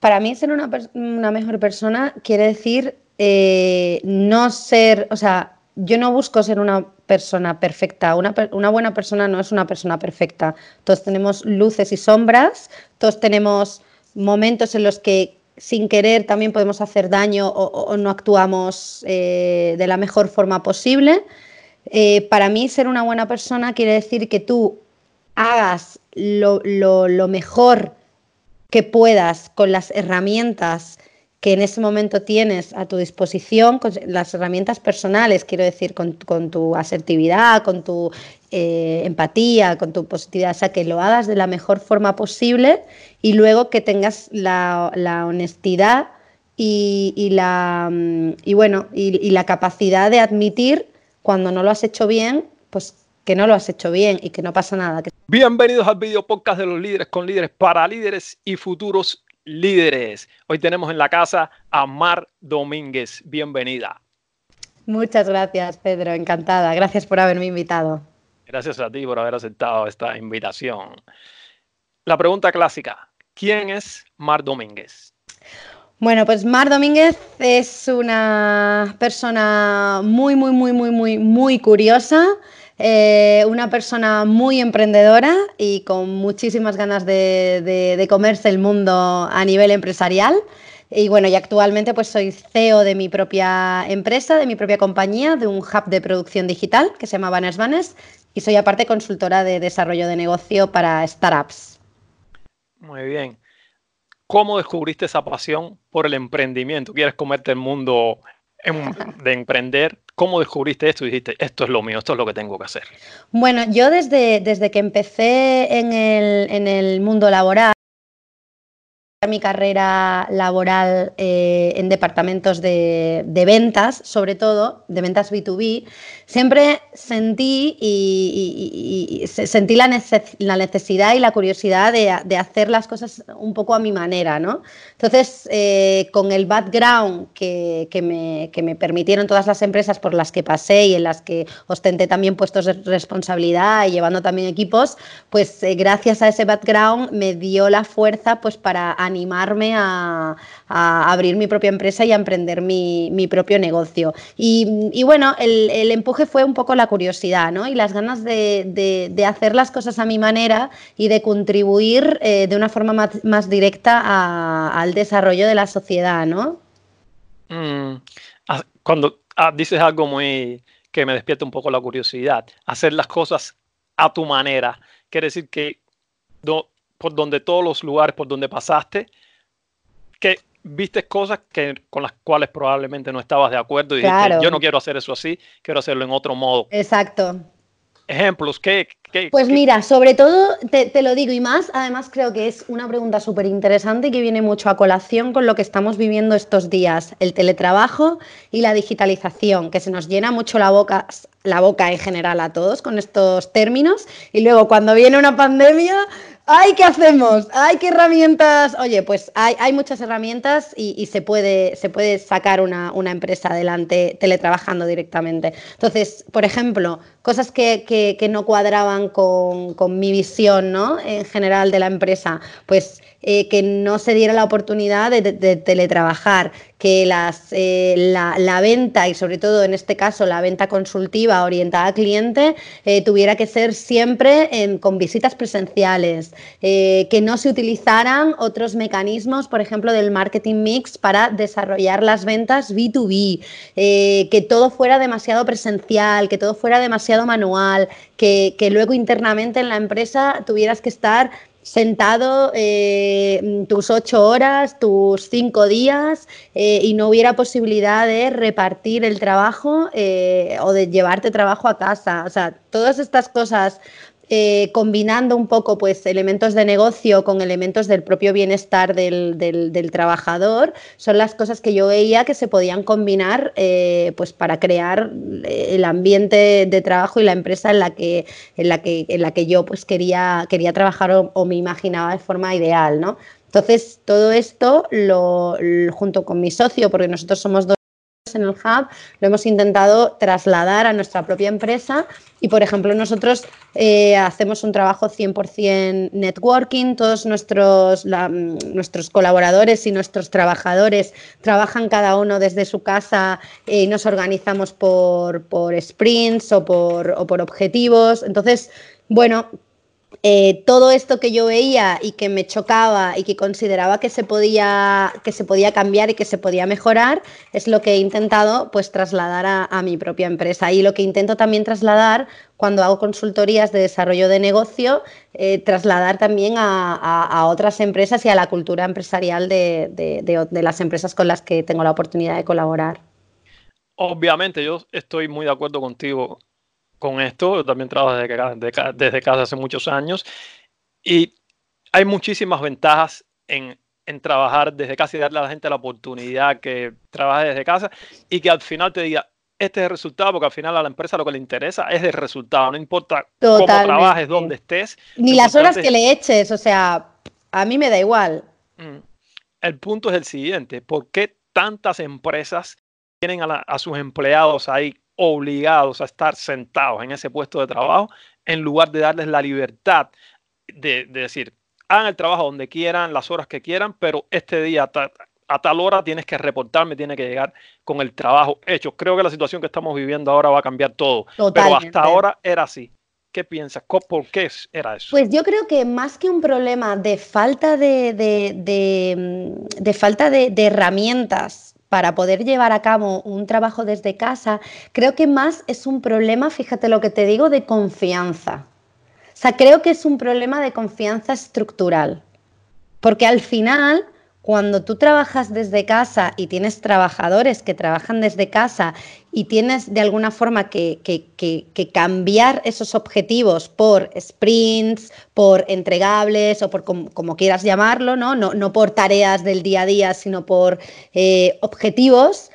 para mí ser una, mejor persona quiere decir eh, no ser, o sea, yo no busco ser una persona perfecta. Una, buena persona no es una persona perfecta. Todos tenemos luces y sombras, todos tenemos momentos en los que sin querer también podemos hacer daño o, no actuamos eh, de la mejor forma posible. Eh, para mí ser una buena persona quiere decir que tú hagas lo, lo mejor que puedas con las herramientas que en ese momento tienes a tu disposición, con las herramientas personales, quiero decir, con, tu asertividad, con tu eh, empatía, con tu positividad, o sea, que lo hagas de la mejor forma posible y luego que tengas la, honestidad y, la, mm, y bueno, y, la capacidad de admitir cuando no lo has hecho bien, pues que no lo has hecho bien y que no pasa nada. Bienvenidos al video podcast de los líderes con líderes para líderes y futuros líderes. Hoy tenemos en la casa a Mar Domínguez. Bienvenida. Muchas gracias, Pedro. Encantada. Gracias por haberme invitado. Gracias a ti por haber aceptado esta invitación. La pregunta clásica. ¿Quién es Mar Domínguez? Bueno, pues Mar Domínguez es una persona muy, muy, muy, muy, muy, muy curiosa. Eh, una persona muy emprendedora y con muchísimas ganas de, comerse el mundo a nivel empresarial. Y bueno, y actualmente pues soy CEO de mi propia empresa, de mi propia compañía, de un hub de producción digital que se llama Banners Banners y soy aparte consultora de desarrollo de negocio para startups. Muy bien. ¿Cómo descubriste esa pasión por el emprendimiento? ¿Quieres comerte el mundo de emprender ¿Cómo descubriste esto y dijiste, esto es lo mío, esto es lo que tengo que hacer? Bueno, yo desde, desde que empecé en el, en el mundo laboral, mi carrera laboral eh, en departamentos de, ventas, sobre todo, de ventas B2B, siempre sentí y, sentí la, necesidad y la curiosidad de, hacer las cosas un poco a mi manera, ¿no? Entonces, eh, con el background que, me, me, permitieron todas las empresas por las que pasé y en las que ostenté también puestos de responsabilidad y llevando también equipos, pues eh, gracias a ese background me dio la fuerza pues para animarme a, abrir mi propia empresa y a emprender mi, propio negocio. Y, bueno, el, empuje fue un poco la curiosidad ¿no? y las ganas de, hacer las cosas a mi manera y de contribuir eh, de una forma más, directa al desarrollo de la sociedad. ¿no? Mm, cuando ah, dices algo muy que me despierta un poco la curiosidad, hacer las cosas a tu manera, quiere decir que por donde todos los lugares por donde pasaste, que viste cosas que, con las cuales probablemente no estabas de acuerdo y dijiste, yo no quiero hacer eso así, quiero hacerlo en otro modo. Exacto. Ejemplos, ¿qué? pues mira, sobre todo te, te, lo digo y más, además creo que es una pregunta súper interesante y que viene mucho a colación con lo que estamos viviendo estos días, el teletrabajo y la digitalización, que se nos llena mucho la boca, la boca en general a todos con estos términos y luego cuando viene una pandemia ¡Ay, qué hacemos! ¡Ay, qué herramientas! Oye, pues hay, muchas herramientas y, se, puede, se puede sacar una, empresa adelante teletrabajando directamente. Entonces, por ejemplo, cosas que, no cuadraban con, con, mi visión ¿no? en general de la empresa, pues eh, que no se diera la oportunidad de, teletrabajar, que las, eh, la, venta y sobre todo en este caso la venta consultiva orientada al cliente eh, tuviera que ser siempre con visitas presenciales, que no se utilizaran otros mecanismos, por ejemplo, del marketing mix para desarrollar las ventas B2B, que todo fuera demasiado presencial, que todo fuera demasiado manual, que, que luego internamente en la empresa tuvieras que estar sentado eh, tus ocho horas, tus cinco días eh, y no hubiera posibilidad de repartir el trabajo eh, o de llevarte trabajo a casa. O sea, todas estas cosas eh, combinando un poco pues, elementos de negocio con elementos del propio bienestar del, trabajador, son las cosas que yo veía que se podían combinar eh, pues, para crear el ambiente de trabajo y la empresa en la que, en la que, en la que yo pues, quería, quería trabajar o, me imaginaba de forma ideal. ¿no? Entonces, todo esto, lo, junto con mi socio, porque nosotros somos dos en el hub lo hemos intentado trasladar a nuestra propia empresa y, por ejemplo, nosotros eh, hacemos un trabajo 100% networking, todos nuestros, nuestros colaboradores y nuestros trabajadores trabajan cada uno desde su casa y nos organizamos por, por sprints o por, o por objetivos. Entonces, bueno, eh, todo esto que yo veía y que me chocaba y que consideraba que se, podía, que se podía cambiar y que se podía mejorar, es lo que he intentado pues trasladar a, mi propia empresa. Y lo que intento también trasladar cuando hago consultorías de desarrollo de negocio, eh, trasladar también a, otras empresas y a la cultura empresarial de las empresas con las que tengo la oportunidad de colaborar. Obviamente, yo estoy muy de acuerdo contigo con esto. Yo también trabajo desde, desde, casa hace muchos años y hay muchísimas ventajas en, en, trabajar desde casa y darle a la gente la oportunidad que trabaje desde casa y que al final te diga, este es el resultado, porque al final a la empresa lo que le interesa es el resultado, no importa cómo trabajes, dónde estés. Ni las horas que le eches, o sea, a mí me da igual. Mm. El punto es el siguiente, ¿por qué tantas empresas tienen a, a sus empleados ahí obligados a estar sentados en ese puesto de trabajo en lugar de darles la libertad de, decir, hagan el trabajo donde quieran, las horas que quieran, pero este día a, tal hora tienes que reportarme, tiene que llegar con el trabajo hecho. Creo que la situación que estamos viviendo ahora va a cambiar todo, pero hasta ahora era así. ¿Qué piensas? ¿Por qué era eso? Pues yo creo que más que un problema de falta de, de falta de, herramientas para poder llevar a cabo un trabajo desde casa, creo que más es un problema, fíjate lo que te digo, de confianza. O sea, creo que es un problema de confianza estructural. Porque al final cuando tú trabajas desde casa y tienes trabajadores que trabajan desde casa y tienes de alguna forma que, cambiar esos objetivos por sprints, por entregables o por como, quieras llamarlo, ¿no? ¿no? por tareas del día a día, sino por eh, objetivos,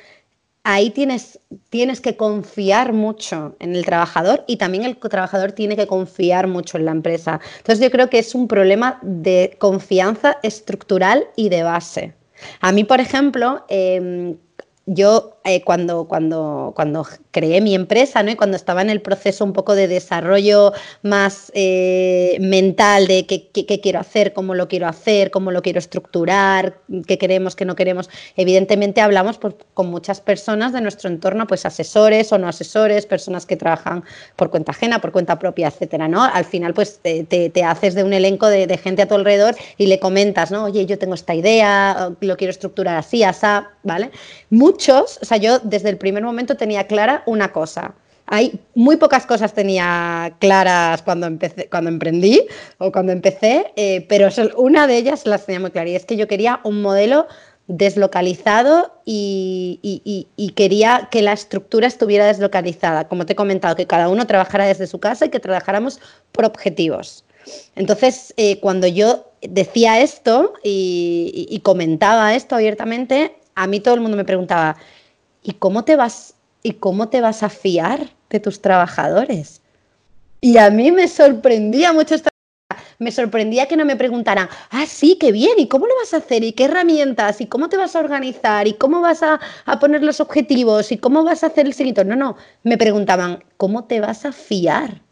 ahí tienes, tienes que confiar mucho en el trabajador y también el trabajador tiene que confiar mucho en la empresa. Entonces yo creo que es un problema de confianza estructural y de base. A mí, por ejemplo, em, yo eh, cuando, cuando, cuando creé mi empresa ¿no? y cuando estaba en el proceso un poco de desarrollo más eh, mental de qué, quiero hacer, cómo lo quiero hacer, cómo lo quiero estructurar, qué queremos, qué no queremos, evidentemente hablamos pues, con muchas personas de nuestro entorno, pues asesores o no asesores, personas que trabajan por cuenta ajena, por cuenta propia, etcétera, ¿no? Al final pues te, haces de un elenco de, gente a tu alrededor y le comentas, ¿no? Oye, yo tengo esta idea, lo quiero estructurar así, así, ¿vale? Muchos, o sea, yo desde el primer momento tenía clara una cosa. Hay muy pocas cosas tenía claras cuando empecé, cuando emprendí o cuando empecé, eh, pero una de ellas las tenía muy clara y es que yo quería un modelo deslocalizado y, quería que la estructura estuviera deslocalizada. Como te he comentado, que cada uno trabajara desde su casa y que trabajáramos por objetivos. Entonces, eh, cuando yo decía esto y comentaba esto abiertamente, a mí todo el mundo me preguntaba, ¿y cómo te vas, y cómo te vas a fiar de tus trabajadores? Y a mí me sorprendía mucho esta me sorprendía que no me preguntaran, ah, sí, qué bien, ¿y cómo lo vas a hacer? ¿Y qué herramientas? ¿Y cómo te vas a organizar? ¿Y cómo vas a, poner los objetivos? ¿Y cómo vas a hacer el seguimiento? No, no, me preguntaban, ¿cómo te vas a fiar?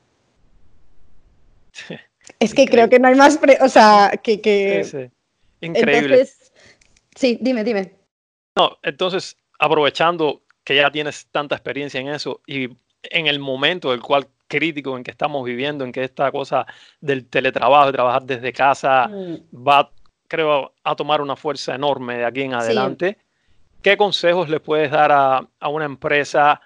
es que creo que no hay más, o sea, que... Sí, Increíble. sí, dime, dime. No, entonces aprovechando que ya tienes tanta experiencia en eso y en el momento del cual crítico en que estamos viviendo, en que esta cosa del teletrabajo, de trabajar desde casa, mm. va, creo, a tomar una fuerza enorme de aquí en adelante. ¿Qué consejos le puedes dar a, a, una empresa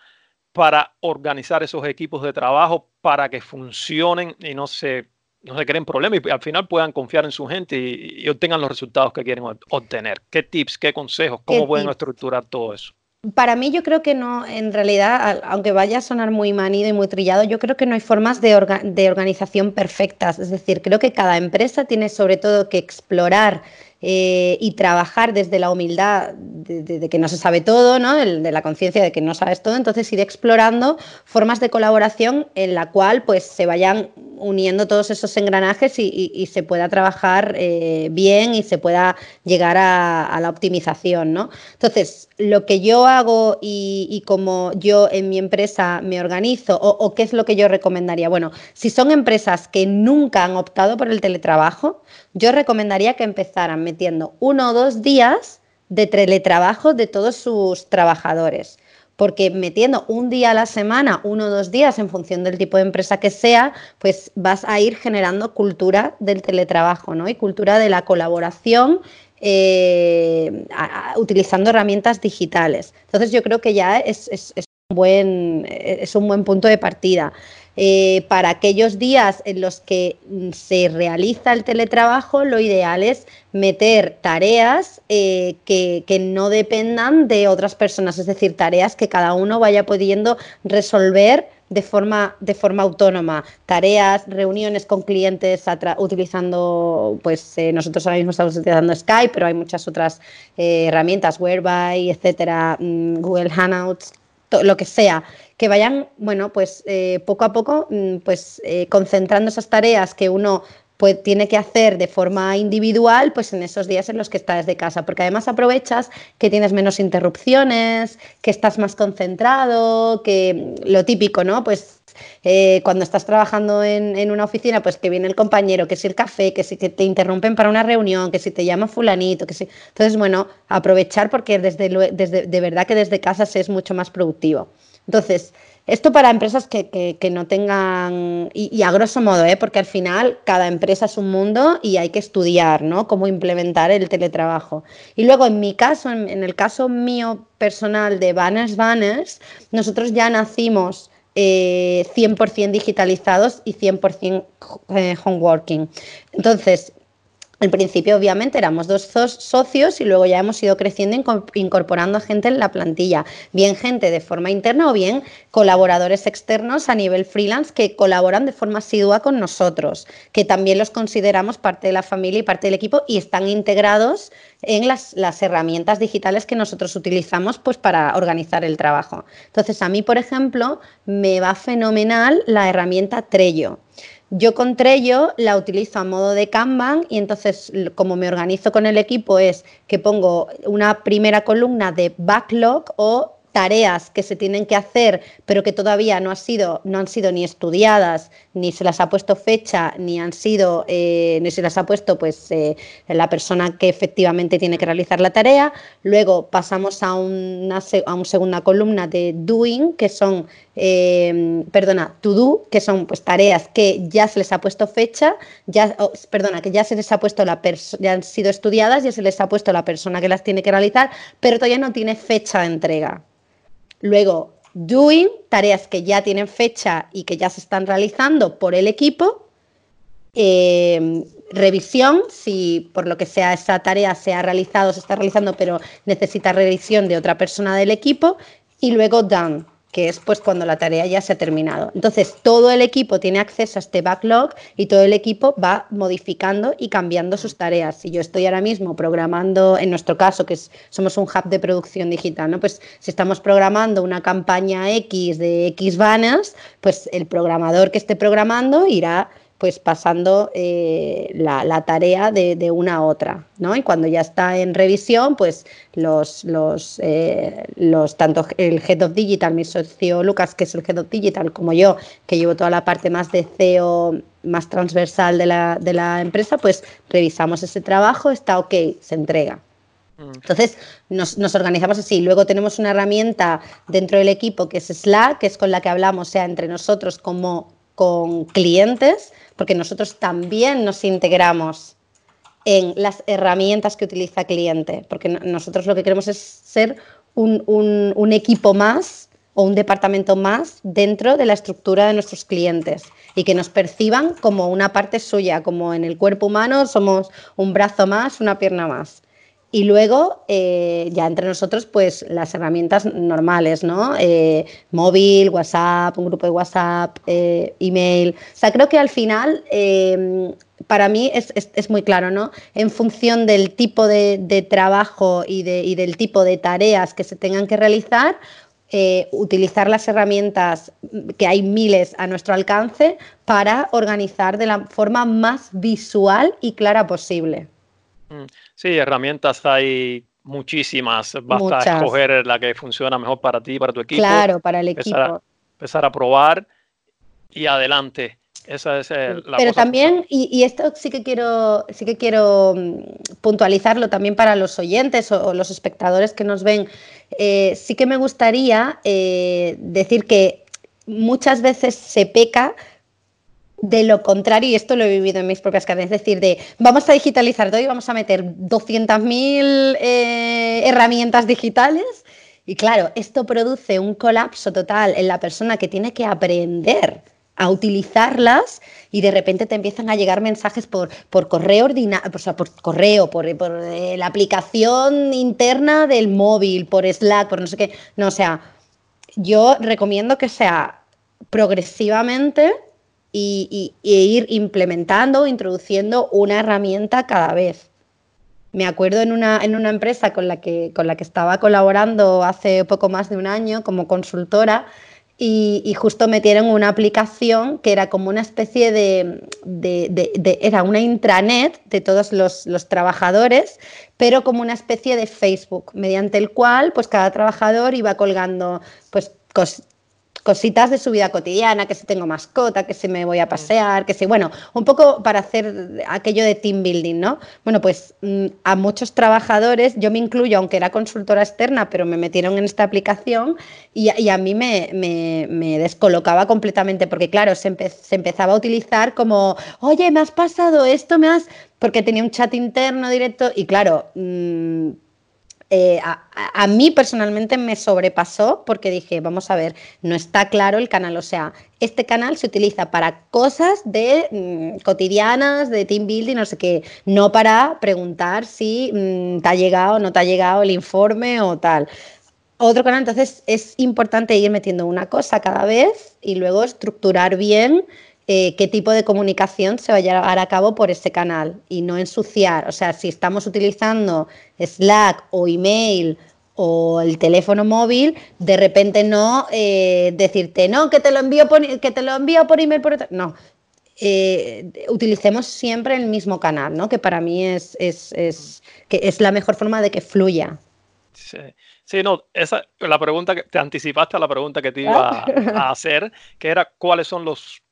para organizar esos equipos de trabajo para que funcionen y no se, no se creen problemas y al final puedan confiar en su gente y, obtengan los resultados que quieren obtener? ¿Qué tips, qué consejos, cómo pueden estructurar todo eso? Para mí yo creo que no, en realidad, aunque vaya a sonar muy manido y muy trillado, yo creo que no hay formas de, organización perfectas. Es decir, creo que cada empresa tiene sobre todo que explorar eh, y trabajar desde la humildad de, que no se sabe todo, ¿no? de, la conciencia de que no sabes todo, entonces ir explorando formas de colaboración en la cual pues se vayan uniendo todos esos engranajes y, se pueda trabajar eh, bien y se pueda llegar a, la optimización. ¿no? Entonces, lo que yo hago y, como yo en mi empresa me organizo o, o qué es lo que yo recomendaría. Bueno, si son empresas que nunca han optado por el teletrabajo, yo recomendaría que empezaran metiendo uno o dos días de teletrabajo de todos sus trabajadores porque metiendo un día a la semana, uno o dos días en función del tipo de empresa que sea, pues vas a ir generando cultura del teletrabajo, ¿no? Y cultura de la colaboración eh, utilizando herramientas digitales. Entonces yo creo que ya es, es un buen punto de partida. Eh, para aquellos días en los que mm, se realiza el teletrabajo, lo ideal es meter tareas eh, que, no dependan de otras personas, es decir, tareas que cada uno vaya pudiendo resolver de forma, de forma autónoma. Tareas, reuniones con clientes utilizando, pues eh, nosotros ahora mismo estamos utilizando Skype, pero hay muchas otras herramientas, Whereby, etcétera, mm, Google Hangouts, lo que sea, que vayan, bueno, pues eh, poco a poco, mm, pues eh, concentrando esas tareas que uno pues tiene que hacer de forma individual, pues en esos días en los que estás desde casa, porque además aprovechas que tienes menos interrupciones, que estás más concentrado, que lo típico, ¿no? Pues eh, cuando estás trabajando en, una oficina, pues que viene el compañero, que si el café, que si que te interrumpen para una reunión, que si te llama fulanito, que si... Entonces, bueno, aprovechar porque desde, desde, de verdad que desde casa es mucho más productivo. Entonces, esto para empresas que, no tengan, y, a grosso modo, ¿eh? porque al final cada empresa es un mundo y hay que estudiar, ¿no? Cómo implementar el teletrabajo. Y luego en mi caso, en, el caso mío personal de Banners Banners, nosotros ya nacimos 100% eh, digitalizados y 100% eh, homeworking. Entonces, al principio, obviamente, éramos dos socios y luego ya hemos ido creciendo incorporando gente en la plantilla, bien gente de forma interna o bien colaboradores externos a nivel freelance que colaboran de forma asidua con nosotros, que también los consideramos parte de la familia y parte del equipo y están integrados en las, las herramientas digitales que nosotros utilizamos pues, para organizar el trabajo. Entonces, a mí, por ejemplo, me va fenomenal la herramienta Trello. Yo con Trello la utilizo a modo de Kanban y entonces como me organizo con el equipo es que pongo una primera columna de backlog o tareas que se tienen que hacer, pero que todavía no, ha sido, no han sido ni estudiadas, ni se las ha puesto fecha, ni han sido, eh, ni se las ha puesto pues eh, la persona que efectivamente tiene que realizar la tarea. Luego pasamos a una, a una segunda columna de doing, que son, eh, perdona, to do, que son pues tareas que ya se les ha puesto fecha, ya, perdona, que ya se les ha puesto la ya han sido estudiadas, ya se les ha puesto la persona que las tiene que realizar, pero todavía no tiene fecha de entrega. Luego, doing, tareas que ya tienen fecha y que ya se están realizando por el equipo. Eh, revisión, si por lo que sea esa tarea se ha realizado, se está realizando, pero necesita revisión de otra persona del equipo. Y luego done, que es pues cuando la tarea ya se ha terminado. Entonces, todo el equipo tiene acceso a este backlog y todo el equipo va modificando y cambiando sus tareas. Si yo estoy ahora mismo programando, en nuestro caso, que somos un hub de producción digital, ¿no? Pues si estamos programando una campaña X de X banners, pues el programador que esté programando irá pues pasando eh, la, tarea de, una a otra, ¿no? Y cuando ya está en revisión, pues los, los, eh, los, tanto el Head of Digital, mi socio Lucas, que es el Head of Digital, como yo, que llevo toda la parte más de CEO, más transversal de la, de la empresa, pues revisamos ese trabajo, está ok, se entrega. Mm. Entonces nos, nos, organizamos así. Luego tenemos una herramienta dentro del equipo que es Slack, que es con la que hablamos, sea entre nosotros como con clientes, porque nosotros también nos integramos en las herramientas que utiliza el cliente, porque nosotros lo que queremos es ser un, equipo más o un departamento más dentro de la estructura de nuestros clientes y que nos perciban como una parte suya, como en el cuerpo humano somos un brazo más, una pierna más. Y luego, eh, ya entre nosotros, pues las herramientas normales, ¿no? Eh, móvil, WhatsApp, un grupo de WhatsApp, eh, email. O sea, creo que al final, para mí es, muy claro, ¿no? En función del tipo de, trabajo y, y, del tipo de tareas que se tengan que realizar, utilizar las herramientas que hay miles a nuestro alcance para organizar de la forma más visual y clara posible. Mm, sí, herramientas hay muchísimas. Basta escoger la que funciona mejor para ti, para tu equipo. Claro, para el equipo. empezar a probar y adelante. Esa es la Pero también, y, esto sí que quiero, sí que quiero mm, puntualizarlo también para los oyentes o, los espectadores que nos ven. Eh, sí que me gustaría eh, decir que muchas veces se peca de lo contrario, y esto lo he vivido en mis propias cadenas, es decir, de vamos a digitalizar todo y vamos a meter 200.000 eh, herramientas digitales. Y claro, esto produce un colapso total en la persona que tiene que aprender a utilizarlas y de repente te empiezan a llegar mensajes por, por correo por correo, por, por eh, la aplicación interna del móvil, por Slack, por no sé qué. No, o sea, yo recomiendo que sea progresivamente y, ir implementando, introduciendo una herramienta cada vez. Me acuerdo en una, en una empresa con la, que, con la que estaba colaborando hace poco más de un año como consultora y, justo metieron una aplicación que era como una especie de, era una intranet de todos los, trabajadores, pero como una especie de Facebook, mediante el cual pues cada trabajador iba colgando pues cositas de su vida cotidiana, que si tengo mascota, que si me voy a pasear, que si, bueno, un poco para hacer aquello de team building, ¿no? Bueno, pues mm, a muchos trabajadores, yo me incluyo, aunque era consultora externa, pero me metieron en esta aplicación y, a mí me, descolocaba completamente, porque claro, se, empezaba a utilizar como, oye, me has pasado esto, me has... porque tenía un chat interno directo y claro... Mm, eh, a, mí personalmente me sobrepasó porque dije, vamos a ver, no está claro el canal, o sea, este canal se utiliza para cosas de mm, cotidianas, de team building, no sé qué, no para preguntar si mm, te ha llegado o no te ha llegado el informe o tal. Otro canal, entonces es importante ir metiendo una cosa cada vez y luego estructurar bien eh, qué tipo de comunicación se va a llevar a cabo por ese canal y no ensuciar. O sea, si estamos utilizando Slack o email o el teléfono móvil, de repente no eh, decirte, no, que te lo envío por, que te lo envío por email. Por... No, eh, utilicemos siempre el mismo canal, ¿no? que para mí es, es, es, que es la mejor forma de que fluya. Sí. Sí, no, esa, la pregunta que te anticipaste a la pregunta que te iba a hacer, que era cuáles son los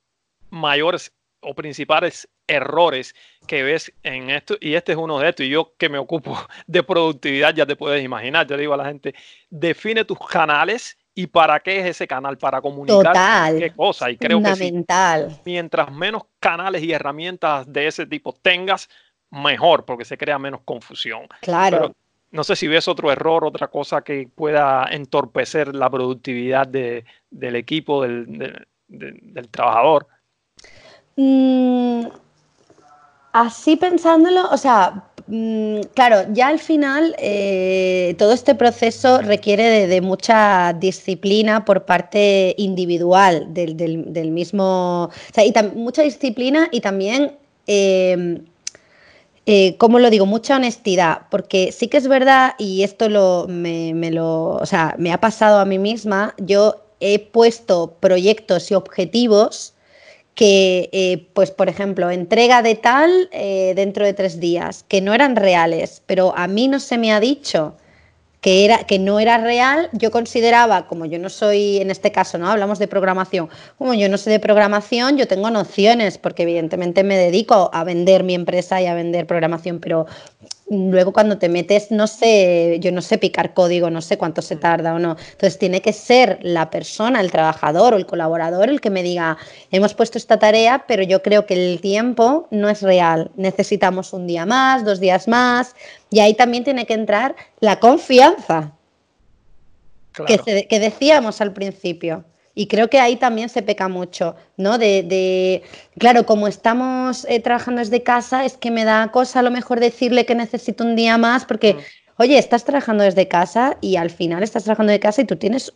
mayores o principales errores que ves en esto, y este es uno de estos, y yo que me ocupo de productividad, ya te puedes imaginar, yo digo a la gente, define tus canales y para qué es ese canal, para comunicar qué cosa, y creo que mientras menos canales y herramientas de ese tipo tengas, mejor, porque se crea menos confusión. Claro. no sé si ves otro error, otra cosa que pueda entorpecer la productividad del equipo, del, del trabajador. Mm, así pensándolo, o sea, mm, claro, ya al final eh, todo este proceso requiere de, mucha disciplina por parte individual del, mismo, o sea, y mucha disciplina y también... Em, eh, ¿cómo lo digo? Mucha honestidad, porque sí que es verdad, y esto lo, me, lo, o sea, me ha pasado a mí misma, yo he puesto proyectos y objetivos que, eh, pues por ejemplo, entrega de tal eh, dentro de tres días, que no eran reales, pero a mí no se me ha dicho que, era, que no era real, yo consideraba, como yo no soy, en este caso, ¿no? Hablamos de programación, como yo no sé de programación, yo tengo nociones, porque evidentemente me dedico a vender mi empresa y a vender programación, pero luego cuando te metes, no sé, yo no sé picar código, no sé cuánto se tarda o no. Entonces tiene que ser la persona, el trabajador o el colaborador el que me diga, hemos puesto esta tarea, pero yo creo que el tiempo no es real. Necesitamos un día más, dos días más. Y ahí también tiene que entrar la confianza que, que decíamos al principio. Y creo que ahí también se peca mucho, ¿no? De, claro, como estamos eh, trabajando desde casa, es que me da cosa a lo mejor decirle que necesito un día más, porque, mm. oye, estás trabajando desde casa y al final estás trabajando de casa y tú tienes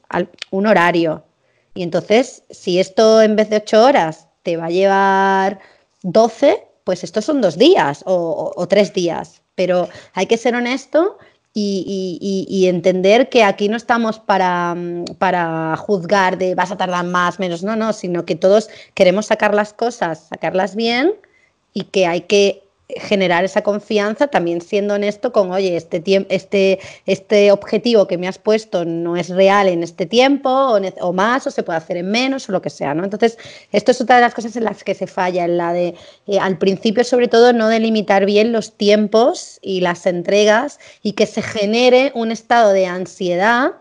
un horario. Y entonces, si esto en vez de ocho horas te va a llevar doce, pues estos son dos días o tres días. Pero hay que ser honesto y, entender que aquí no estamos para, para, juzgar de vas a tardar más, menos, no, no, sino que todos queremos sacar las cosas, sacarlas bien y que hay que generar esa confianza también siendo honesto con, oye, este, este, este objetivo que me has puesto no es real en este tiempo o, más o se puede hacer en menos o lo que sea, ¿no? Entonces, esto es otra de las cosas en las que se falla, en la de, eh, al principio sobre todo, no delimitar bien los tiempos y las entregas y que se genere un estado de ansiedad,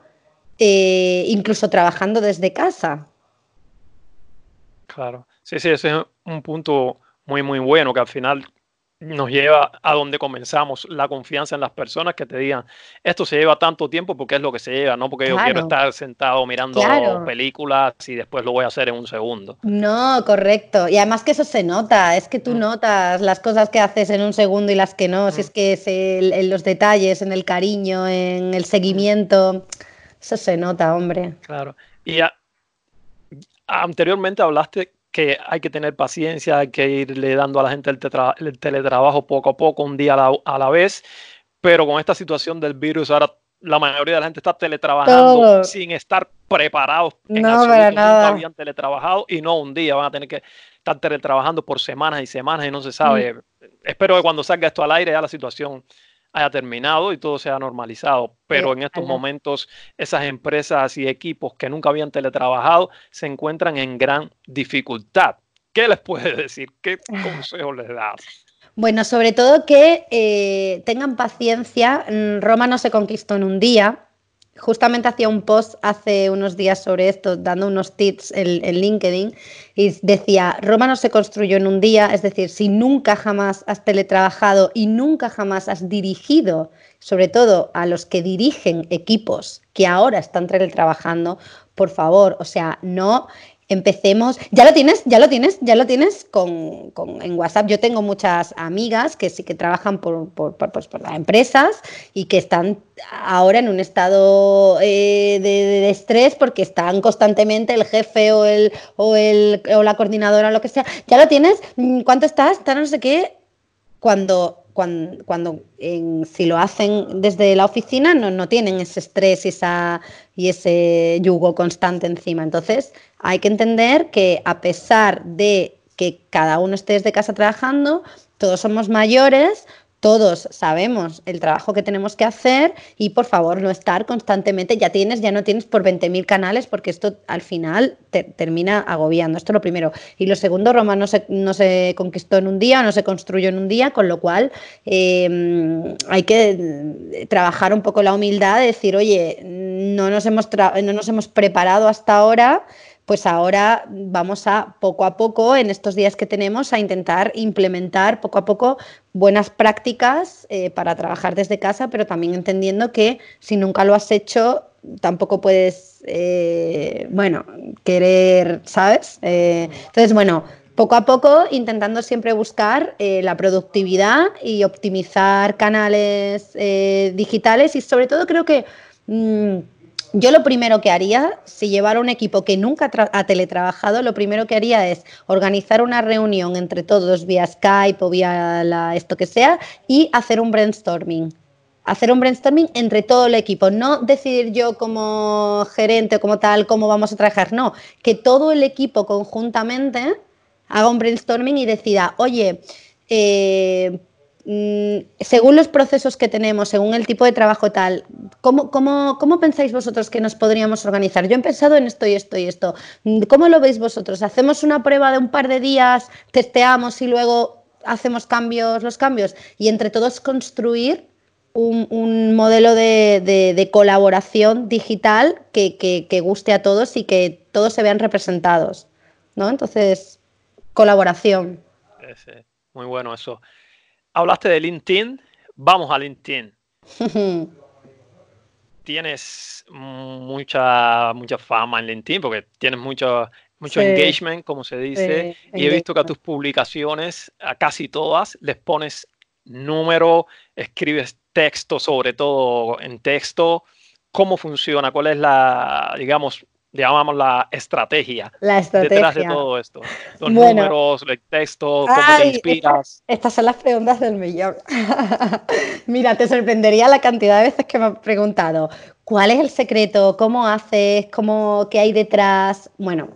eh, incluso trabajando desde casa. Claro, sí, sí, ese es un punto muy, muy bueno, que al final nos lleva a donde comenzamos, la confianza en las personas que te digan, esto se lleva tanto tiempo porque es lo que se lleva, no porque yo quiero estar sentado mirando películas y después lo voy a hacer en un segundo. No, correcto. Y además que eso se nota, es que tú mm. notas las cosas que haces en un segundo y las que no, si es mm. que es en los detalles, en el cariño, en el seguimiento, eso se nota, hombre. Claro. Y anteriormente hablaste que hay que tener paciencia, hay que irle dando a la gente el, teletrabajo poco a poco, un día a la, vez, pero con esta situación del virus ahora la mayoría de la gente está teletrabajando sin estar preparados en no, nunca habían teletrabajado y no un día, van a tener que estar teletrabajando por semanas y semanas y no se sabe. Mm. Espero que cuando salga esto al aire ya la situación haya terminado y todo sea normalizado. Pero en estos momentos esas empresas y equipos que nunca habían teletrabajado se encuentran en gran dificultad. ¿Qué les puede decir? ¿Qué consejo les da? Bueno, sobre todo que eh, tengan paciencia. Mm, Roma no se conquistó en un día justamente hacía un post hace unos días sobre esto, dando unos tips en, LinkedIn, y decía, Roma no se construyó en un día, es decir, si nunca jamás has teletrabajado y nunca jamás has dirigido, sobre todo a los que dirigen equipos que ahora están teletrabajando, por favor, o sea, no empecemos. Ya lo tienes, ya lo tienes, ya lo tienes con, en WhatsApp. Yo tengo muchas amigas que sí que trabajan por, por, pues, las empresas y que están ahora en un estado eh, de, estrés porque están constantemente el jefe o, el, o, el, o la coordinadora o lo que sea. Ya lo tienes, mm, ¿cuánto estás? No sé qué. Cuando cuando, si lo hacen desde la oficina no, no tienen ese estrés y, esa, y ese yugo constante encima. Entonces hay que entender que a pesar de que cada uno esté desde casa trabajando, todos somos mayores, todos sabemos el trabajo que tenemos que hacer y por favor no estar constantemente, ya tienes, ya no tienes por 20.000 canales porque esto al final termina agobiando. Esto es lo primero. Y lo segundo, Roma no se, no se conquistó en un día, no se construyó en un día, con lo cual em, hay que trabajar un poco la humildad de decir, oye, no nos hemos, no nos hemos preparado hasta ahora pues ahora vamos a poco a poco, en estos días que tenemos, a intentar implementar poco a poco buenas prácticas eh, para trabajar desde casa, pero también entendiendo que si nunca lo has hecho, tampoco puedes, eh, bueno, querer, ¿sabes? Eh, entonces, bueno, poco a poco intentando siempre buscar la productividad y optimizar canales digitales y sobre todo creo que... Mm, yo lo primero que haría, si llevara un equipo que nunca ha teletrabajado, lo primero que haría es organizar una reunión entre todos vía Skype o vía esto que sea y hacer un brainstorming. Hacer un brainstorming entre todo el equipo, no decidir yo como gerente o como tal cómo vamos a trabajar, no, que todo el equipo conjuntamente haga un brainstorming y decida, oye, eh, según los procesos que tenemos, según el tipo de trabajo tal, ¿cómo, cómo, pensáis vosotros que nos podríamos organizar? Yo he pensado en esto y esto y esto. Mm, ¿Cómo lo veis vosotros? ¿Hacemos una prueba de un par de días, testeamos y luego hacemos cambios, los cambios? Y entre todos construir un, modelo de, colaboración digital que, guste a todos y que todos se vean representados. ¿no? Entonces, colaboración. muy bueno eso hablaste de LinkedIn, vamos a LinkedIn. tienes mucha, mucha fama en LinkedIn porque tienes mucho, mucho engagement, como se dice, y he visto que a tus publicaciones, a casi todas, les pones número, escribes texto, sobre todo en texto. ¿Cómo funciona? ¿Cuál es la, digamos, llamamos la estrategia, la estrategia detrás de todo esto. Los números, el texto, cómo te inspiras. estas son las preguntas del millón. Mira, te sorprendería la cantidad de veces que me han preguntado, ¿cuál es el secreto? ¿Cómo haces? ¿Cómo, ¿Qué hay detrás? Bueno,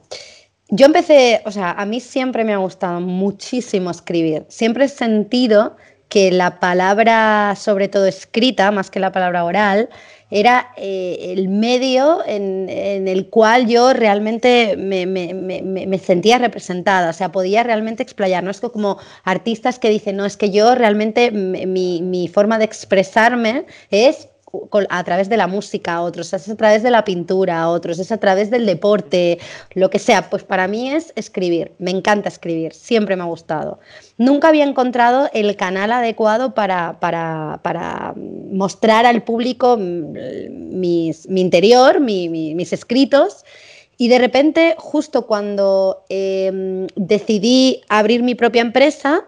yo empecé, o sea, a mí siempre me ha gustado muchísimo escribir. Siempre he sentido que la palabra, sobre todo escrita, más que la palabra oral, era eh, el medio en, el cual yo realmente me, sentía representada, o sea, podía realmente explayar, no es como artistas que dicen, no, es que yo realmente mi, mi forma de expresarme es a través de la música otros, es a través de la pintura otros, es a través del deporte, lo que sea. Pues para mí es escribir, me encanta escribir, siempre me ha gustado. Nunca había encontrado el canal adecuado para, para, mostrar al público mi interior, mis escritos. Y de repente, justo cuando em, decidí abrir mi propia empresa,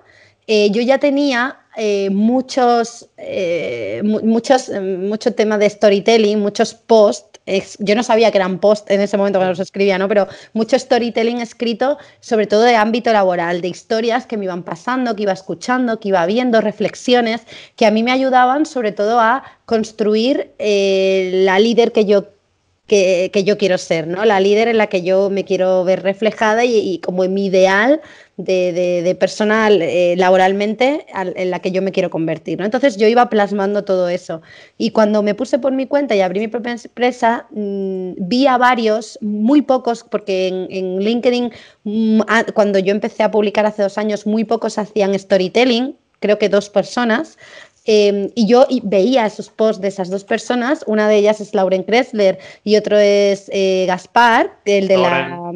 eh, yo ya tenía eh, muchos, eh, muchos, mucho tema de storytelling, muchos posts. Yo no sabía que eran posts en ese momento cuando los escribía, ¿no? Pero mucho storytelling escrito, sobre todo de ámbito laboral, de historias que me iban pasando, que iba escuchando, que iba viendo, reflexiones, que a mí me ayudaban sobre todo a construir la líder que yo que, yo quiero ser, ¿no? La líder en la que yo me quiero ver reflejada y, como en mi ideal de, personal eh, laboralmente en la que yo me quiero convertir, ¿no? Entonces yo iba plasmando todo eso. Y cuando me puse por mi cuenta y abrí mi propia empresa, mm, vi a varios, muy pocos, porque en, en LinkedIn, mm, cuando yo empecé a publicar hace dos años, muy pocos hacían storytelling, creo que dos personas, Em, y yo veía esos posts de esas dos personas, una de ellas es Lauren Kressler y otro es eh, Gaspar, el de la...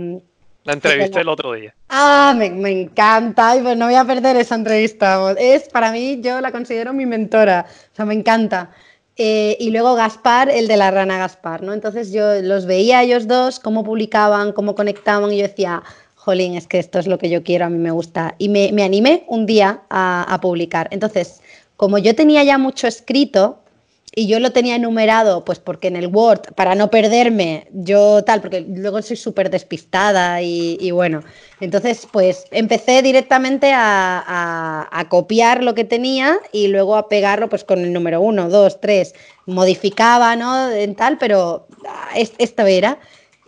La entrevisté el otro día. Ah, me, encanta. Y pues no voy a perder esa entrevista. Es para mí, yo la considero mi mentora. O sea, me encanta. Eh, y luego Gaspar, el de la rana Gaspar, ¿no? Entonces yo los veía ellos dos, cómo publicaban, cómo conectaban, y yo decía, jolín, es que esto es lo que yo quiero, a mí me gusta. Y me, me animé un día a, a publicar. Entonces, como yo tenía ya mucho escrito y yo lo tenía enumerado, pues porque en el Word, para no perderme, yo tal, porque luego soy súper despistada y, bueno, entonces pues empecé directamente a, copiar lo que tenía y luego a pegarlo pues con el número uno, dos, tres, modificaba, ¿no? En tal, pero ah, esto era.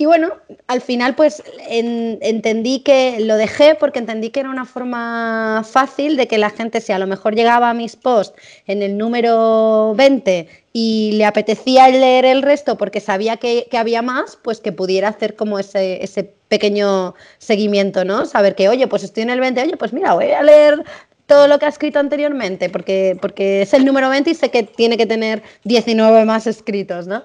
Y bueno, al final pues entendí que lo dejé porque entendí que era una forma fácil de que la gente, si a lo mejor llegaba a mis posts en el número 20 y le apetecía leer el resto porque sabía que, había más, pues que pudiera hacer como ese, ese pequeño seguimiento, ¿no? Saber que, oye, pues estoy en el 20, oye, pues mira, voy a leer todo lo que ha escrito anteriormente, porque, porque es el número 20 y sé que tiene que tener 19 más escritos, ¿no?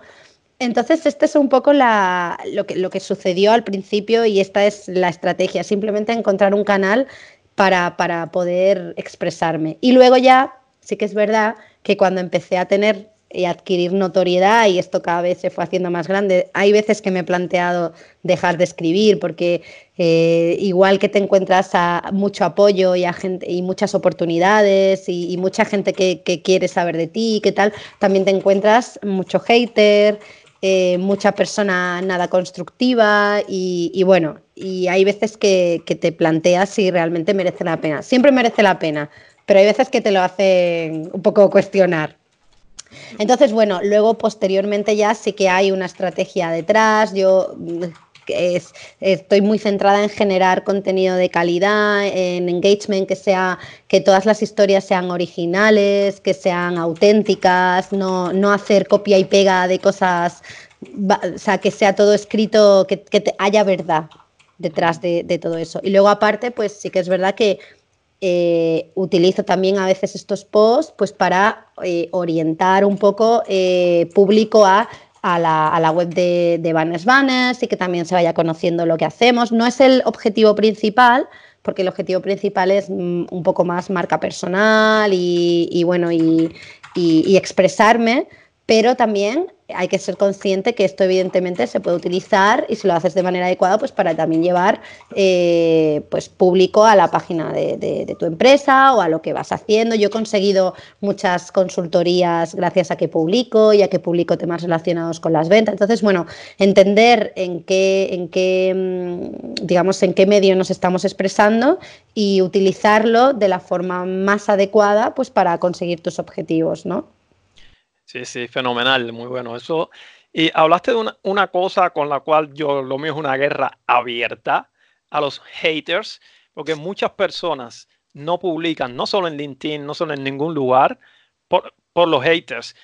Entonces, este es un poco lo, que, lo que sucedió al principio y esta es la estrategia, simplemente encontrar un canal para, para poder expresarme. Y luego ya, sí que es verdad que cuando empecé a tener y adquirir notoriedad y esto cada vez se fue haciendo más grande. Hay veces que me he planteado dejar de escribir porque eh, igual que te encuentras a mucho apoyo y, a gente, y muchas oportunidades y, mucha gente que, que, quiere saber de ti, qué tal, también te encuentras mucho hater, eh, mucha persona nada constructiva y, bueno, y hay veces que, te planteas si realmente merece la pena. Siempre merece la pena, pero hay veces que te lo hacen un poco cuestionar. Entonces, bueno, luego posteriormente ya sí que hay una estrategia detrás. Yo es, estoy muy centrada en generar contenido de calidad, en engagement, que sea, que todas las historias sean originales, que sean auténticas, no, no hacer copia y pega de cosas, o sea, que sea todo escrito, que, haya verdad detrás de, todo eso. Y luego aparte, pues sí que es verdad que eh, utilizo también a veces estos posts pues para eh, orientar un poco eh, público a a la, web de, de Banners y que también se vaya conociendo lo que hacemos. No es el objetivo principal, porque el objetivo principal es mm, un poco más marca personal y, bueno, y, expresarme, pero también hay que ser consciente que esto evidentemente se puede utilizar y si lo haces de manera adecuada, pues para también llevar eh, pues público a la página de, tu empresa o a lo que vas haciendo. Yo he conseguido muchas consultorías gracias a que publico y a que publico temas relacionados con las ventas. Entonces, bueno, entender en qué, en qué, mm, digamos, en qué medio nos estamos expresando y utilizarlo de la forma más adecuada pues para conseguir tus objetivos, ¿no? Sí, sí, fenomenal, muy bueno. Eso. Y hablaste de una, cosa con la cual yo lo mío es una guerra abierta a los haters, porque muchas personas no publican, no solo en LinkedIn, no solo en ningún lugar, por, los haters.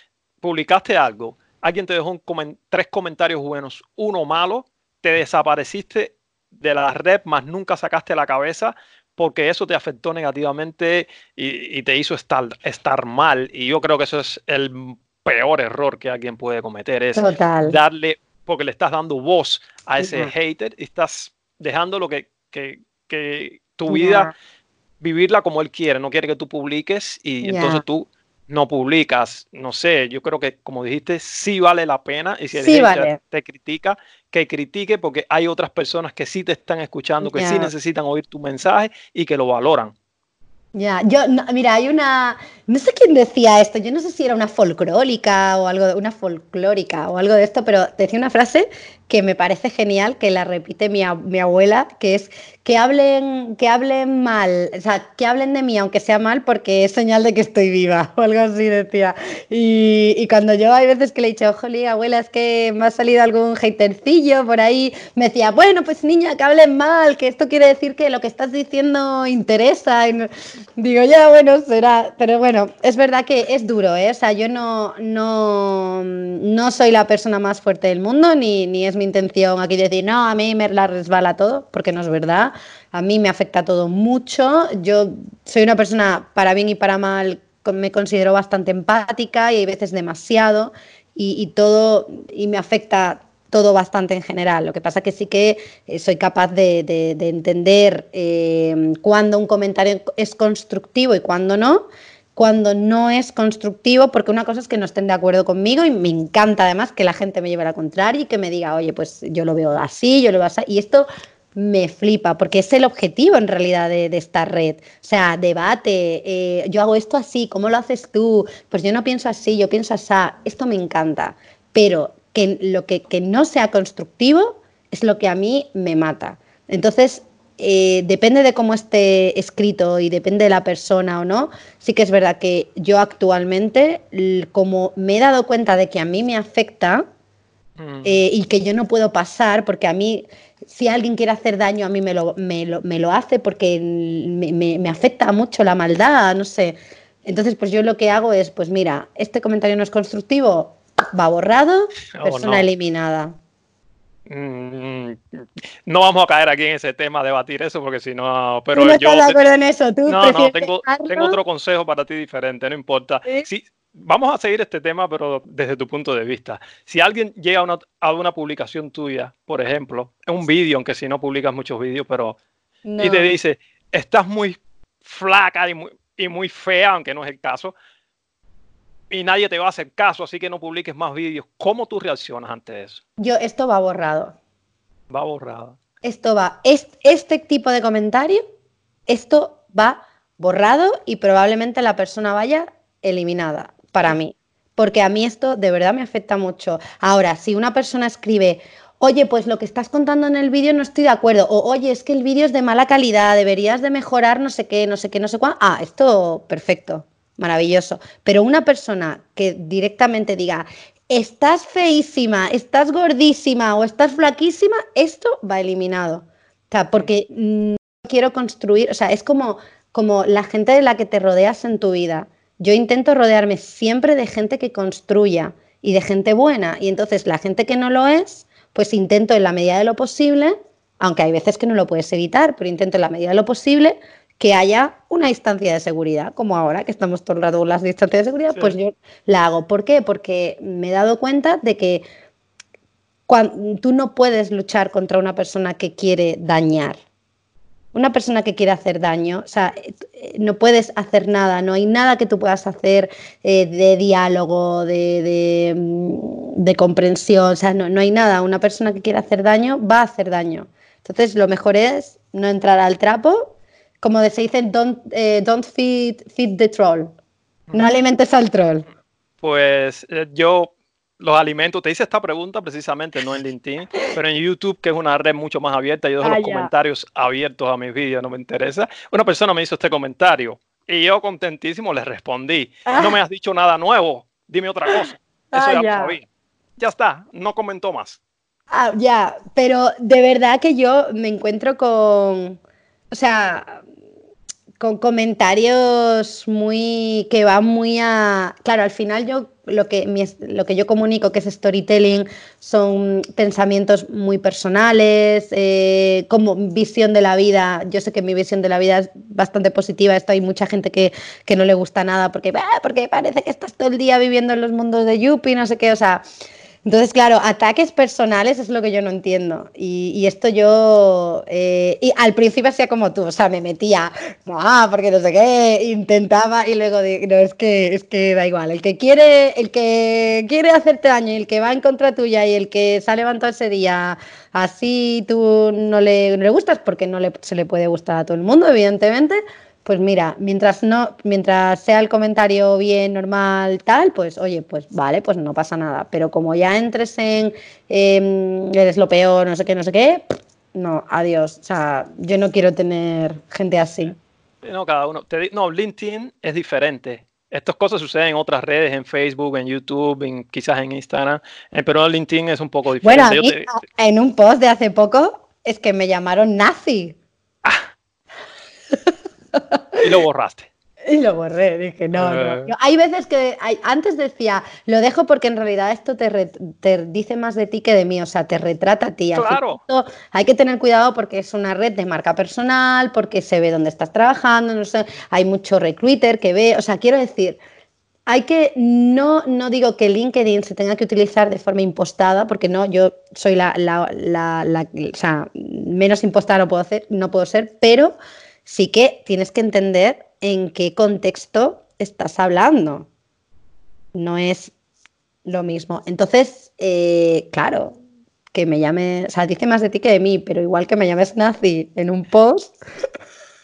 Publicaste algo, alguien te dejó tres comentarios buenos, uno malo, te desapareciste de la red, más nunca sacaste la cabeza porque eso te afectó negativamente y, te hizo estar, estar mal. Y yo creo que eso es el peor error que alguien puede cometer es darle, porque le estás dando voz a ese hater y estás dejando lo que, que, tu vida, vivirla como él quiere, no quiere que tú publiques y entonces tú no publicas. No sé, yo creo que como dijiste, sí vale la pena y si el te critica, que critique porque hay otras personas que sí te están escuchando, que sí necesitan oír tu mensaje y que lo valoran. Ya, yo, mira, hay una, no sé quién decía esto, yo no sé si era una folclórica o algo, una folclórica o algo de esto, pero decía una frase que me parece genial, que la repite mi, mi, abuela, que es que hablen, que hablen mal, o sea, que hablen de mí aunque sea mal porque es señal de que estoy viva, o algo así decía. Y, y cuando yo hay veces que le he dicho, jolí, abuela, es que me ha salido algún hatercillo por ahí, me decía, bueno, pues niña, que hablen mal, que esto quiere decir que lo que estás diciendo interesa. Digo, ya, bueno, será, pero bueno, es verdad que es duro, ¿eh? O sea, yo no, no, no soy la persona más fuerte del mundo, ni, ni es intención aquí decir, no, a mí me la resbala todo, porque no es verdad. A mí me afecta todo mucho. Yo soy una persona, para bien y para mal, me considero bastante empática y hay veces demasiado y, todo, y me afecta todo bastante en general. Lo que pasa que sí que eh, soy capaz de, entender eh, cuándo un comentario es constructivo y cuándo no cuando no es constructivo, porque una cosa es que no estén de acuerdo conmigo y me encanta además que la gente me lleve a la contraria y que me diga, oye, pues yo lo veo así, yo lo veo así, y esto me flipa, porque es el objetivo en realidad de, esta red. O sea, debate, eh, yo hago esto así, ¿cómo lo haces tú? Pues yo no pienso así, yo pienso así, esto me encanta, pero que lo que, que no sea constructivo es lo que a mí me mata. Entonces, eh, depende de cómo esté escrito y depende de la persona o no, sí que es verdad que yo actualmente, como me he dado cuenta de que a mí me afecta mm. eh, y que yo no puedo pasar, porque a mí, si alguien quiere hacer daño, a mí me lo, me lo, hace porque me, afecta mucho la maldad, no sé. Entonces, pues yo lo que hago es, pues mira, este comentario no es constructivo, va borrado, oh, persona eliminada. Mm, no vamos a caer aquí en ese tema, debatir eso, porque si no. Pero no yo. de acuerdo en eso, tú. No, no, tengo, tengo, otro consejo para ti diferente, no importa. ¿Sí? vamos a seguir este tema, pero desde tu punto de vista. Si alguien llega a una, a una publicación tuya, por ejemplo, en un vídeo, aunque si no publicas muchos vídeos, pero. Y te dice, estás muy flaca y muy, y muy fea, aunque no es el caso, y nadie te va a hacer caso, así que no publiques más vídeos. ¿Cómo tú reaccionas ante eso? Yo, esto va borrado. Va borrado. Esto va, este tipo de comentario, esto va borrado y probablemente la persona vaya eliminada para mí. Porque a mí esto de verdad me afecta mucho. Ahora, si una persona escribe, oye, pues lo que estás contando en el vídeo no estoy de acuerdo, o oye, es que el vídeo es de mala calidad, deberías de mejorar no sé qué, no sé qué, no sé cuándo, ah, esto perfecto maravilloso. Pero una persona que directamente diga, estás feísima, estás gordísima o estás flaquísima, esto va eliminado. O sea, porque no quiero construir, o sea, es como, como la gente de la que te rodeas en tu vida. Yo intento rodearme siempre de gente que construya y de gente buena. Y entonces la gente que no lo es, pues intento en la medida de lo posible, aunque hay veces que no lo puedes evitar, pero intento en la medida de lo posible que haya una instancia de seguridad, como ahora que estamos todo el rato con las distancias de seguridad, pues yo la hago. ¿Por qué? Porque me he dado cuenta de que cuando, tú no puedes luchar contra una persona que quiere dañar. una persona que quiere hacer daño, o sea, eh, no puedes hacer nada, no hay nada que tú puedas hacer eh, de diálogo, de, mm, de, comprensión, o sea, no, no, hay nada. Una persona que quiere hacer daño va a hacer daño. Entonces, lo mejor es no entrar al trapo, como se dice, don't, eh, don't feed, feed, the troll, no alimentes al troll. Pues yo los alimentos, te hice esta pregunta precisamente no en LinkedIn, pero en YouTube, que es una red mucho más abierta, yo dejo los comentarios abiertos a mis vídeos, no me interesa. Una persona me hizo este comentario y yo contentísimo le respondí, no ah. me has dicho nada nuevo, dime otra cosa. Eso ya, lo sabía. Ya está, no comentó más. Ah, ya, pero de verdad que yo me encuentro con, o sea, con comentarios muy que van muy a claro al final yo lo que lo que yo comunico que es storytelling son pensamientos muy personales eh, como visión de la vida. Yo sé que mi visión de la vida es bastante positiva esto hay mucha gente que, que no le gusta nada porque ah, porque parece que estás todo el día viviendo en los mundos de Yuppie no sé qué o sea entonces, claro, ataques personales es lo que yo no entiendo. Y, esto yo, eh, y al principio hacía como tú, o sea, me metía, no, porque no sé qué, intentaba y luego digo, no, es que, es que da igual. El que quiere, el que quiere hacerte daño y el que va en contra tuya y el que se ha levantado ese día así tú no le, no le gustas, porque no le, se le puede gustar a todo el mundo, evidentemente pues mira, mientras no, mientras sea el comentario bien, normal, tal, pues oye, pues vale, pues no pasa nada. Pero como ya entres en em, eres lo peor, no sé qué, no sé qué, no, adiós. O sea, yo no quiero tener gente así. No, cada uno. no, LinkedIn es diferente. Estas cosas suceden en otras redes, en Facebook, en YouTube, en, quizás en Instagram, eh, pero LinkedIn es un poco diferente. Bueno, en un post de hace poco es que me llamaron nazi. Y lo borraste. Y lo borré, dije, no, no. Eh. Hay veces que, antes decía, lo dejo porque en realidad esto te, dice más de ti que de mí, o sea, te retrata a ti. Claro. hay que tener cuidado porque es una red de marca personal, porque se ve dónde estás trabajando, no sé, hay mucho recruiter que ve, o sea, quiero decir, hay que, no, no digo que LinkedIn se tenga que utilizar de forma impostada, porque no, yo soy la, la, la o sea, menos impostada no puedo, hacer, no puedo ser, pero sí que tienes que entender en qué contexto estás hablando. No es lo mismo. Entonces, eh, claro, que me llame, o sea, dice más de ti que de mí, pero igual que me llames nazi en un post.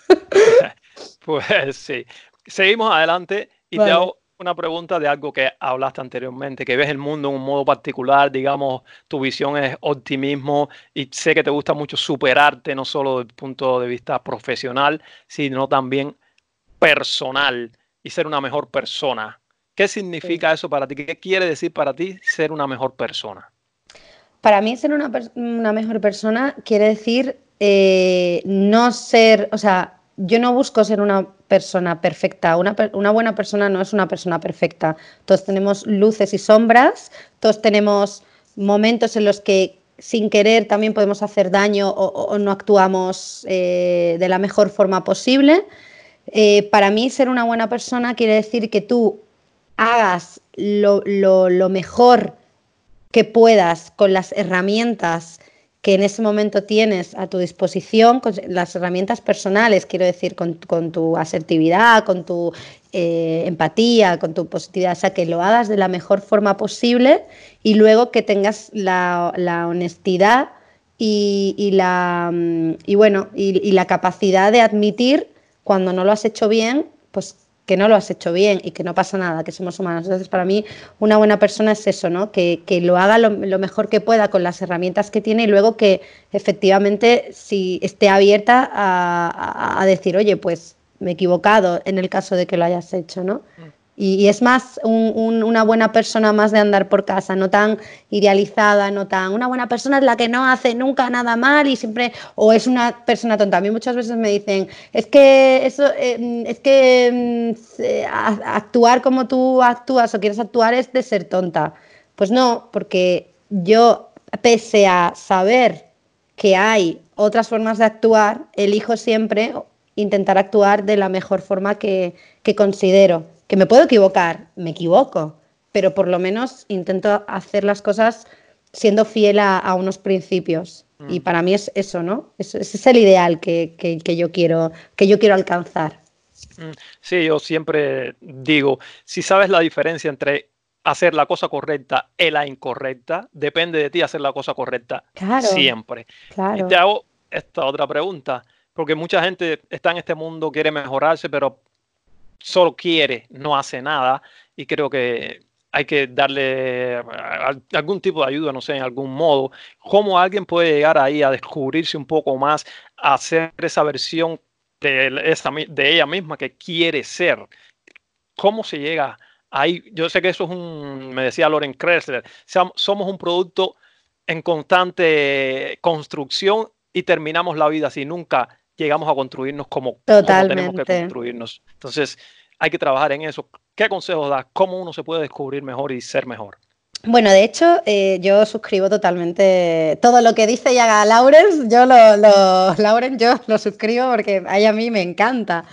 pues sí. Seguimos adelante y te hago una pregunta de algo que hablaste anteriormente, que ves el mundo en un modo particular, digamos, tu visión es optimismo y sé que te gusta mucho superarte, no solo desde el punto de vista profesional, sino también personal y ser una mejor persona. ¿Qué significa eso para ti? ¿Qué quiere decir para ti ser una mejor persona? Para mí ser una, una mejor persona quiere decir eh, no ser, o sea, yo no busco ser una persona perfecta. Una, buena persona no es una persona perfecta. Todos tenemos luces y sombras, todos tenemos momentos en los que sin querer también podemos hacer daño o, no actuamos eh, de la mejor forma posible. Eh, para mí ser una buena persona quiere decir que tú hagas lo, lo mejor que puedas con las herramientas que en ese momento tienes a tu disposición, con las herramientas personales, quiero decir, con, tu asertividad, con tu eh, empatía, con tu positividad, o sea, que lo hagas de la mejor forma posible y luego que tengas la, honestidad y, la, mm, y bueno, y la capacidad de admitir cuando no lo has hecho bien, pues que no lo has hecho bien y que no pasa nada, que somos humanos. Entonces, para mí, una buena persona es eso, ¿no? Que, lo haga lo, mejor que pueda con las herramientas que tiene y luego que efectivamente si esté abierta a, a decir, oye, pues me he equivocado en el caso de que lo hayas hecho, ¿no? Y, es más una buena persona más de andar por casa, no tan idealizada, no tan... Una buena persona es la que no hace nunca nada mal y siempre... O es una persona tonta. A mí muchas veces me dicen, es que, eso, eh, es que mm, actuar como tú actúas o quieres actuar es de ser tonta. Pues no, porque yo, pese a saber que hay otras formas de actuar, elijo siempre intentar actuar de la mejor forma que, que considero que me puedo equivocar, me equivoco, pero por lo menos intento hacer las cosas siendo fiel a, unos principios. Y mm. para mí es eso, ¿no? Ese es el ideal que, yo quiero, que yo quiero alcanzar. Mm. Sí, yo siempre digo, si sabes la diferencia entre hacer la cosa correcta y la incorrecta, depende de ti hacer la cosa correcta siempre. Y te hago esta otra pregunta, porque mucha gente está en este mundo, quiere mejorarse, pero solo quiere, no hace nada, y creo que hay que darle algún tipo de ayuda, no sé, en algún modo. ¿Cómo alguien puede llegar ahí a descubrirse un poco más, a hacer esa versión de, ella misma que quiere ser? ¿Cómo se llega ahí? Yo sé que eso es un, me decía Loren Kressler, somos un producto en constante construcción y terminamos la vida si nunca llegamos a construirnos como, como tenemos que construirnos. Entonces, hay que trabajar en eso. ¿Qué consejos das? ¿Cómo uno se puede descubrir mejor y ser mejor? Bueno, de hecho, eh, yo suscribo totalmente todo lo que dice y haga Laurens. Yo lo, lo, yo lo suscribo porque a mí me encanta.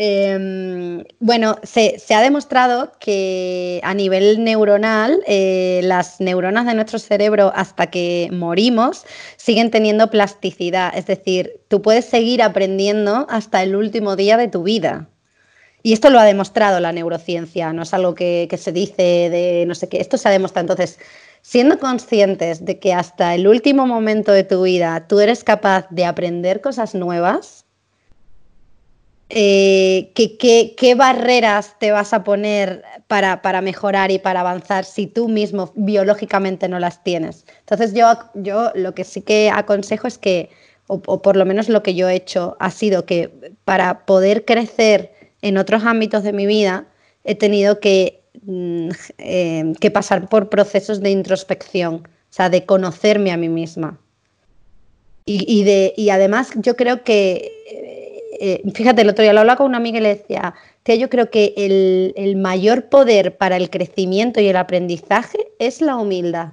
Em, bueno, se, ha demostrado que a nivel neuronal, eh, las neuronas de nuestro cerebro hasta que morimos siguen teniendo plasticidad. Es decir, tú puedes seguir aprendiendo hasta el último día de tu vida. Y esto lo ha demostrado la neurociencia, no es algo que, se dice de no sé qué, esto se ha demostrado. Entonces, siendo conscientes de que hasta el último momento de tu vida tú eres capaz de aprender cosas nuevas, eh, ¿qué, barreras te vas a poner para, mejorar y para avanzar si tú mismo biológicamente no las tienes? Entonces yo, yo lo que sí que aconsejo es que, o por lo menos lo que yo he hecho, ha sido que para poder crecer en otros ámbitos de mi vida he tenido que, mm, eh, que pasar por procesos de introspección, o sea, de conocerme a mí misma. Y, de, y además yo creo que, eh, fíjate, el otro día lo hablaba con una amiga y le decía, que yo creo que el, el mayor poder para el crecimiento y el aprendizaje es la humildad.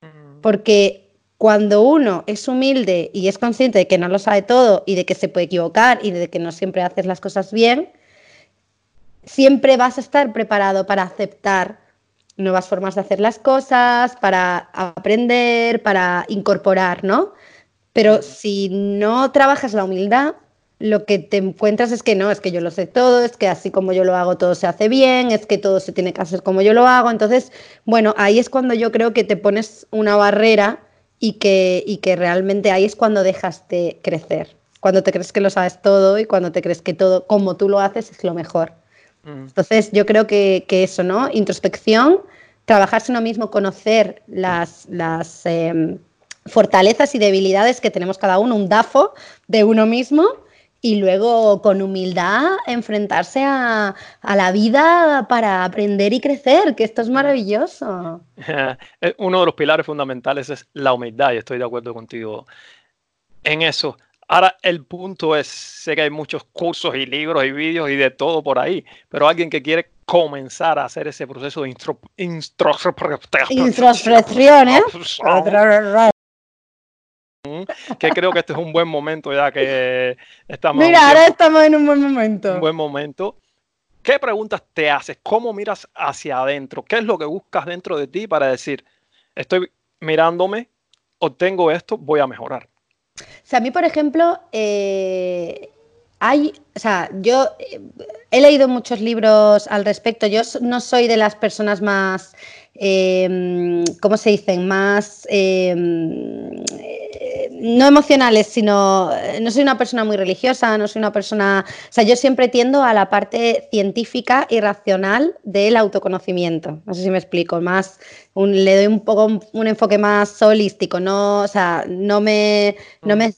Mm. Porque cuando uno es humilde y es consciente de que no lo sabe todo y de que se puede equivocar y de que no siempre haces las cosas bien, siempre vas a estar preparado para aceptar nuevas formas de hacer las cosas, para aprender, para incorporar, ¿no? Pero si no trabajas la humildad, lo que te encuentras es que no, es que yo lo sé todo, es que así como yo lo hago todo se hace bien, es que todo se tiene que hacer como yo lo hago. Entonces, bueno, ahí es cuando yo creo que te pones una barrera y que, y que realmente ahí es cuando dejas de crecer, cuando te crees que lo sabes todo y cuando te crees que todo como tú lo haces es lo mejor. Mm. Entonces yo creo que, eso, ¿no? Introspección, trabajarse uno mismo, conocer las, las em, fortalezas y debilidades que tenemos cada uno, un DAFO de uno mismo y luego con humildad enfrentarse a, la vida para aprender y crecer, que esto es maravilloso. Uno de los pilares fundamentales es la humildad y estoy de acuerdo contigo en eso. Ahora el punto es, sé que hay muchos cursos y libros y vídeos y de todo por ahí, pero alguien que quiere comenzar a hacer ese proceso de introspección, ¿eh? Que creo que este es un buen momento ya que estamos. Mira, ahora estamos en un buen momento. Un buen momento. ¿Qué preguntas te haces? ¿Cómo miras hacia adentro? ¿Qué es lo que buscas dentro de ti para decir, estoy mirándome, obtengo esto, voy a mejorar? O sea, a mí, por ejemplo, eh, hay, o sea, yo eh, he leído muchos libros al respecto. Yo no soy de las personas más, eh, ¿cómo se dicen? Más no emocionales, sino no soy una persona muy religiosa, no soy una persona, o sea, yo siempre tiendo a la parte científica y racional del autoconocimiento. No sé si me explico, más le doy un poco un, enfoque más holístico, no, o sea, no me, no me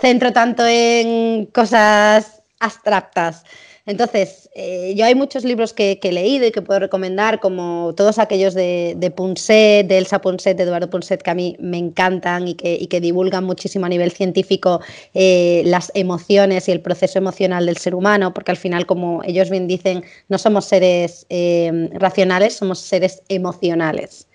centro tanto en cosas abstractas. Entonces, eh, yo hay muchos libros que, he leído y que puedo recomendar, como todos aquellos de, de Punset, de Elsa Punset, de Eduardo Punset, que a mí me encantan y que, divulgan muchísimo a nivel científico eh, las emociones y el proceso emocional del ser humano, porque al final, como ellos bien dicen, no somos seres eh, racionales, somos seres emocionales.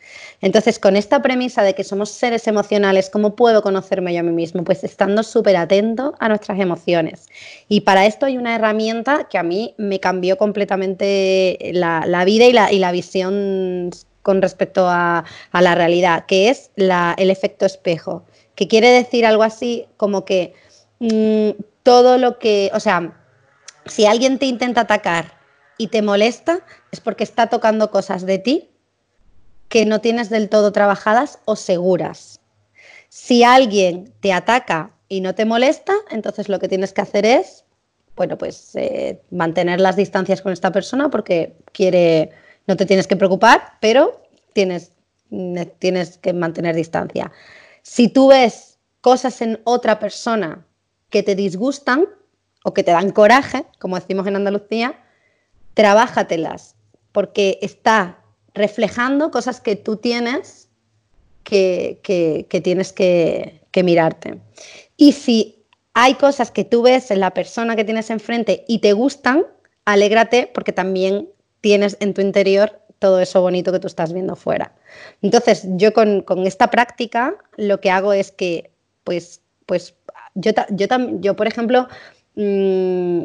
Entonces, con esta premisa de que somos seres emocionales, ¿cómo puedo conocerme yo a mí mismo? Pues estando súper atento a nuestras emociones. Y para esto hay una herramienta que a mí me cambió completamente la, vida y la, visión con respecto a, la realidad, que es el efecto espejo. que quiere decir algo así como que mm, todo lo que, o sea, si alguien te intenta atacar y te molesta, es porque está tocando cosas de ti que no tienes del todo trabajadas o seguras. Si alguien te ataca y no te molesta, entonces lo que tienes que hacer es, bueno, pues eh, mantener las distancias con esta persona porque quiere, no te tienes que preocupar, pero tienes, tienes que mantener distancia. Si tú ves cosas en otra persona que te disgustan o que te dan coraje, como decimos en Andalucía, trabájatelas, porque está reflejando cosas que tú tienes que, tienes que, que mirarte. Y si hay cosas que tú ves en la persona que tienes enfrente y te gustan, alégrate porque también tienes en tu interior todo eso bonito que tú estás viendo fuera. Entonces, yo con, esta práctica lo que hago es que, pues, pues yo, yo, yo por ejemplo, mmm,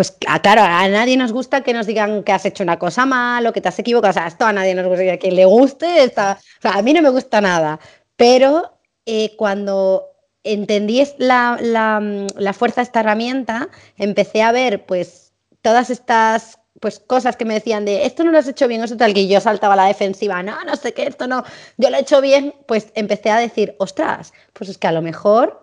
pues claro, a nadie nos gusta que nos digan que has hecho una cosa mal o que te has equivocado. O sea, esto a nadie nos gusta. Que le guste, o sea, a mí no me gusta nada. Pero eh, cuando entendí la, la, fuerza de esta herramienta, empecé a ver pues todas estas pues cosas que me decían de esto no lo has hecho bien, eso tal, que yo saltaba a la defensiva, no, no sé qué, esto no, yo lo he hecho bien, pues empecé a decir, ostras, pues es que a lo mejor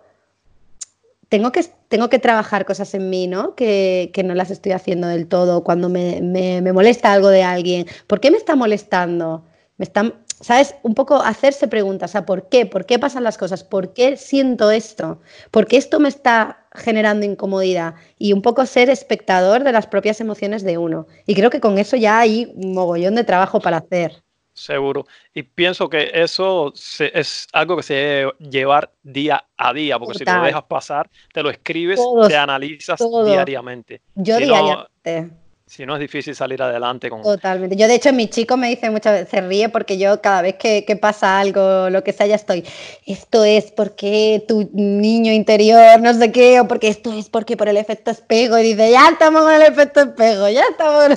tengo que, tengo que trabajar cosas en mí, ¿no? Que, no las estoy haciendo del todo. Cuando me, molesta algo de alguien, ¿por qué me está molestando? Me están, ¿sabes? Un poco hacerse preguntas, ¿a por qué? ¿Por qué pasan las cosas? ¿Por qué siento esto? ¿Por qué esto me está generando incomodidad? Y un poco ser espectador de las propias emociones de uno. Y creo que con eso ya hay un mogollón de trabajo para hacer. Seguro. Y pienso que eso es algo que se debe llevar día a día, porque si lo dejas pasar, te lo escribes, te analizas diariamente. Yo si diariamente. si no es difícil salir adelante con... Totalmente. Yo de hecho mi chico me dice muchas veces, se ríe porque yo cada vez que, que, pasa algo, lo que sea, ya estoy, esto es porque tu niño interior, no sé qué, o porque esto es porque por el efecto espejo, y dice, ya estamos con el efecto espejo, ya estamos...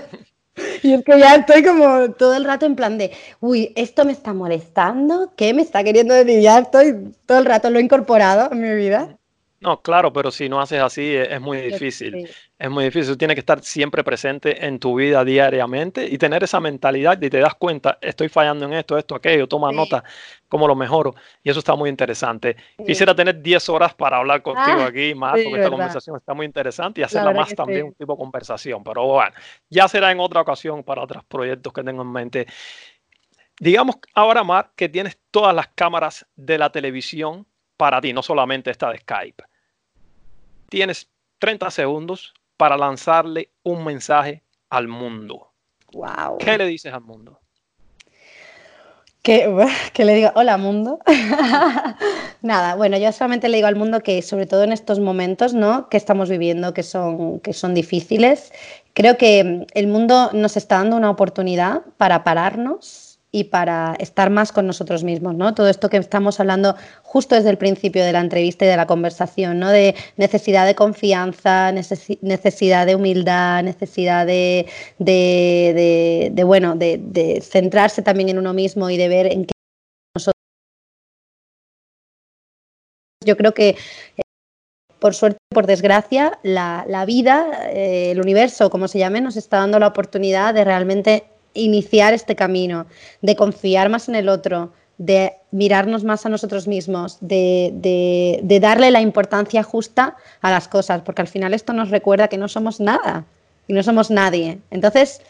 Y es que ya estoy como todo el rato en plan de, uy, esto me está molestando, ¿qué me está queriendo decir? Ya estoy todo el rato, lo he incorporado en mi vida. No, claro, pero si no haces así es, muy difícil. Es muy difícil. Tienes que estar siempre presente en tu vida diariamente y tener esa mentalidad y te das cuenta, estoy fallando en esto, esto, aquello, toma nota, cómo lo mejoro. Y eso está muy interesante. Quisiera tener 10 horas para hablar contigo ah, aquí más, porque esta conversación está muy interesante y hacerla más también un tipo de conversación. Pero bueno, ya será en otra ocasión para otros proyectos que tengo en mente. Digamos ahora, Mar, que tienes todas las cámaras de la televisión para ti, no solamente esta de Skype tienes 30 segundos para lanzarle un mensaje al mundo. Wow. ¿Qué le dices al mundo? Que, le digo, hola mundo. Nada, bueno, yo solamente le digo al mundo que sobre todo en estos momentos ¿no? que estamos viviendo, que son, que son difíciles, creo que el mundo nos está dando una oportunidad para pararnos y para estar más con nosotros mismos, ¿no? Todo esto que estamos hablando justo desde el principio de la entrevista y de la conversación, ¿no? De necesidad de confianza, necesidad de humildad, necesidad de, bueno, de, centrarse también en uno mismo y de ver en qué nosotros. Yo creo que por suerte, por desgracia, la, la vida, eh, el universo, como se llame, nos está dando la oportunidad de realmente iniciar este camino, de confiar más en el otro, de mirarnos más a nosotros mismos, de, darle la importancia justa a las cosas, porque al final esto nos recuerda que no somos nada y no somos nadie. Entonces,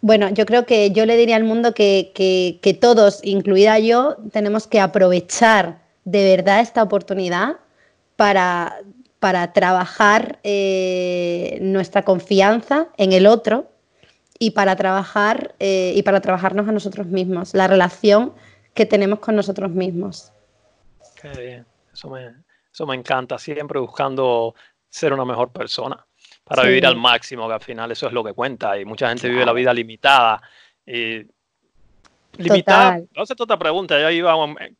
bueno, yo creo que yo le diría al mundo que, todos, incluida yo, tenemos que aprovechar de verdad esta oportunidad para, para trabajar eh, nuestra confianza en el otro y para trabajar eh, y para trabajarnos a nosotros mismos, la relación que tenemos con nosotros mismos. Qué bien, eso me, eso me encanta, siempre buscando ser una mejor persona para vivir al máximo, que al final eso es lo que cuenta y mucha gente vive la vida limitada. Y limitada. No sé otra pregunta, ya iba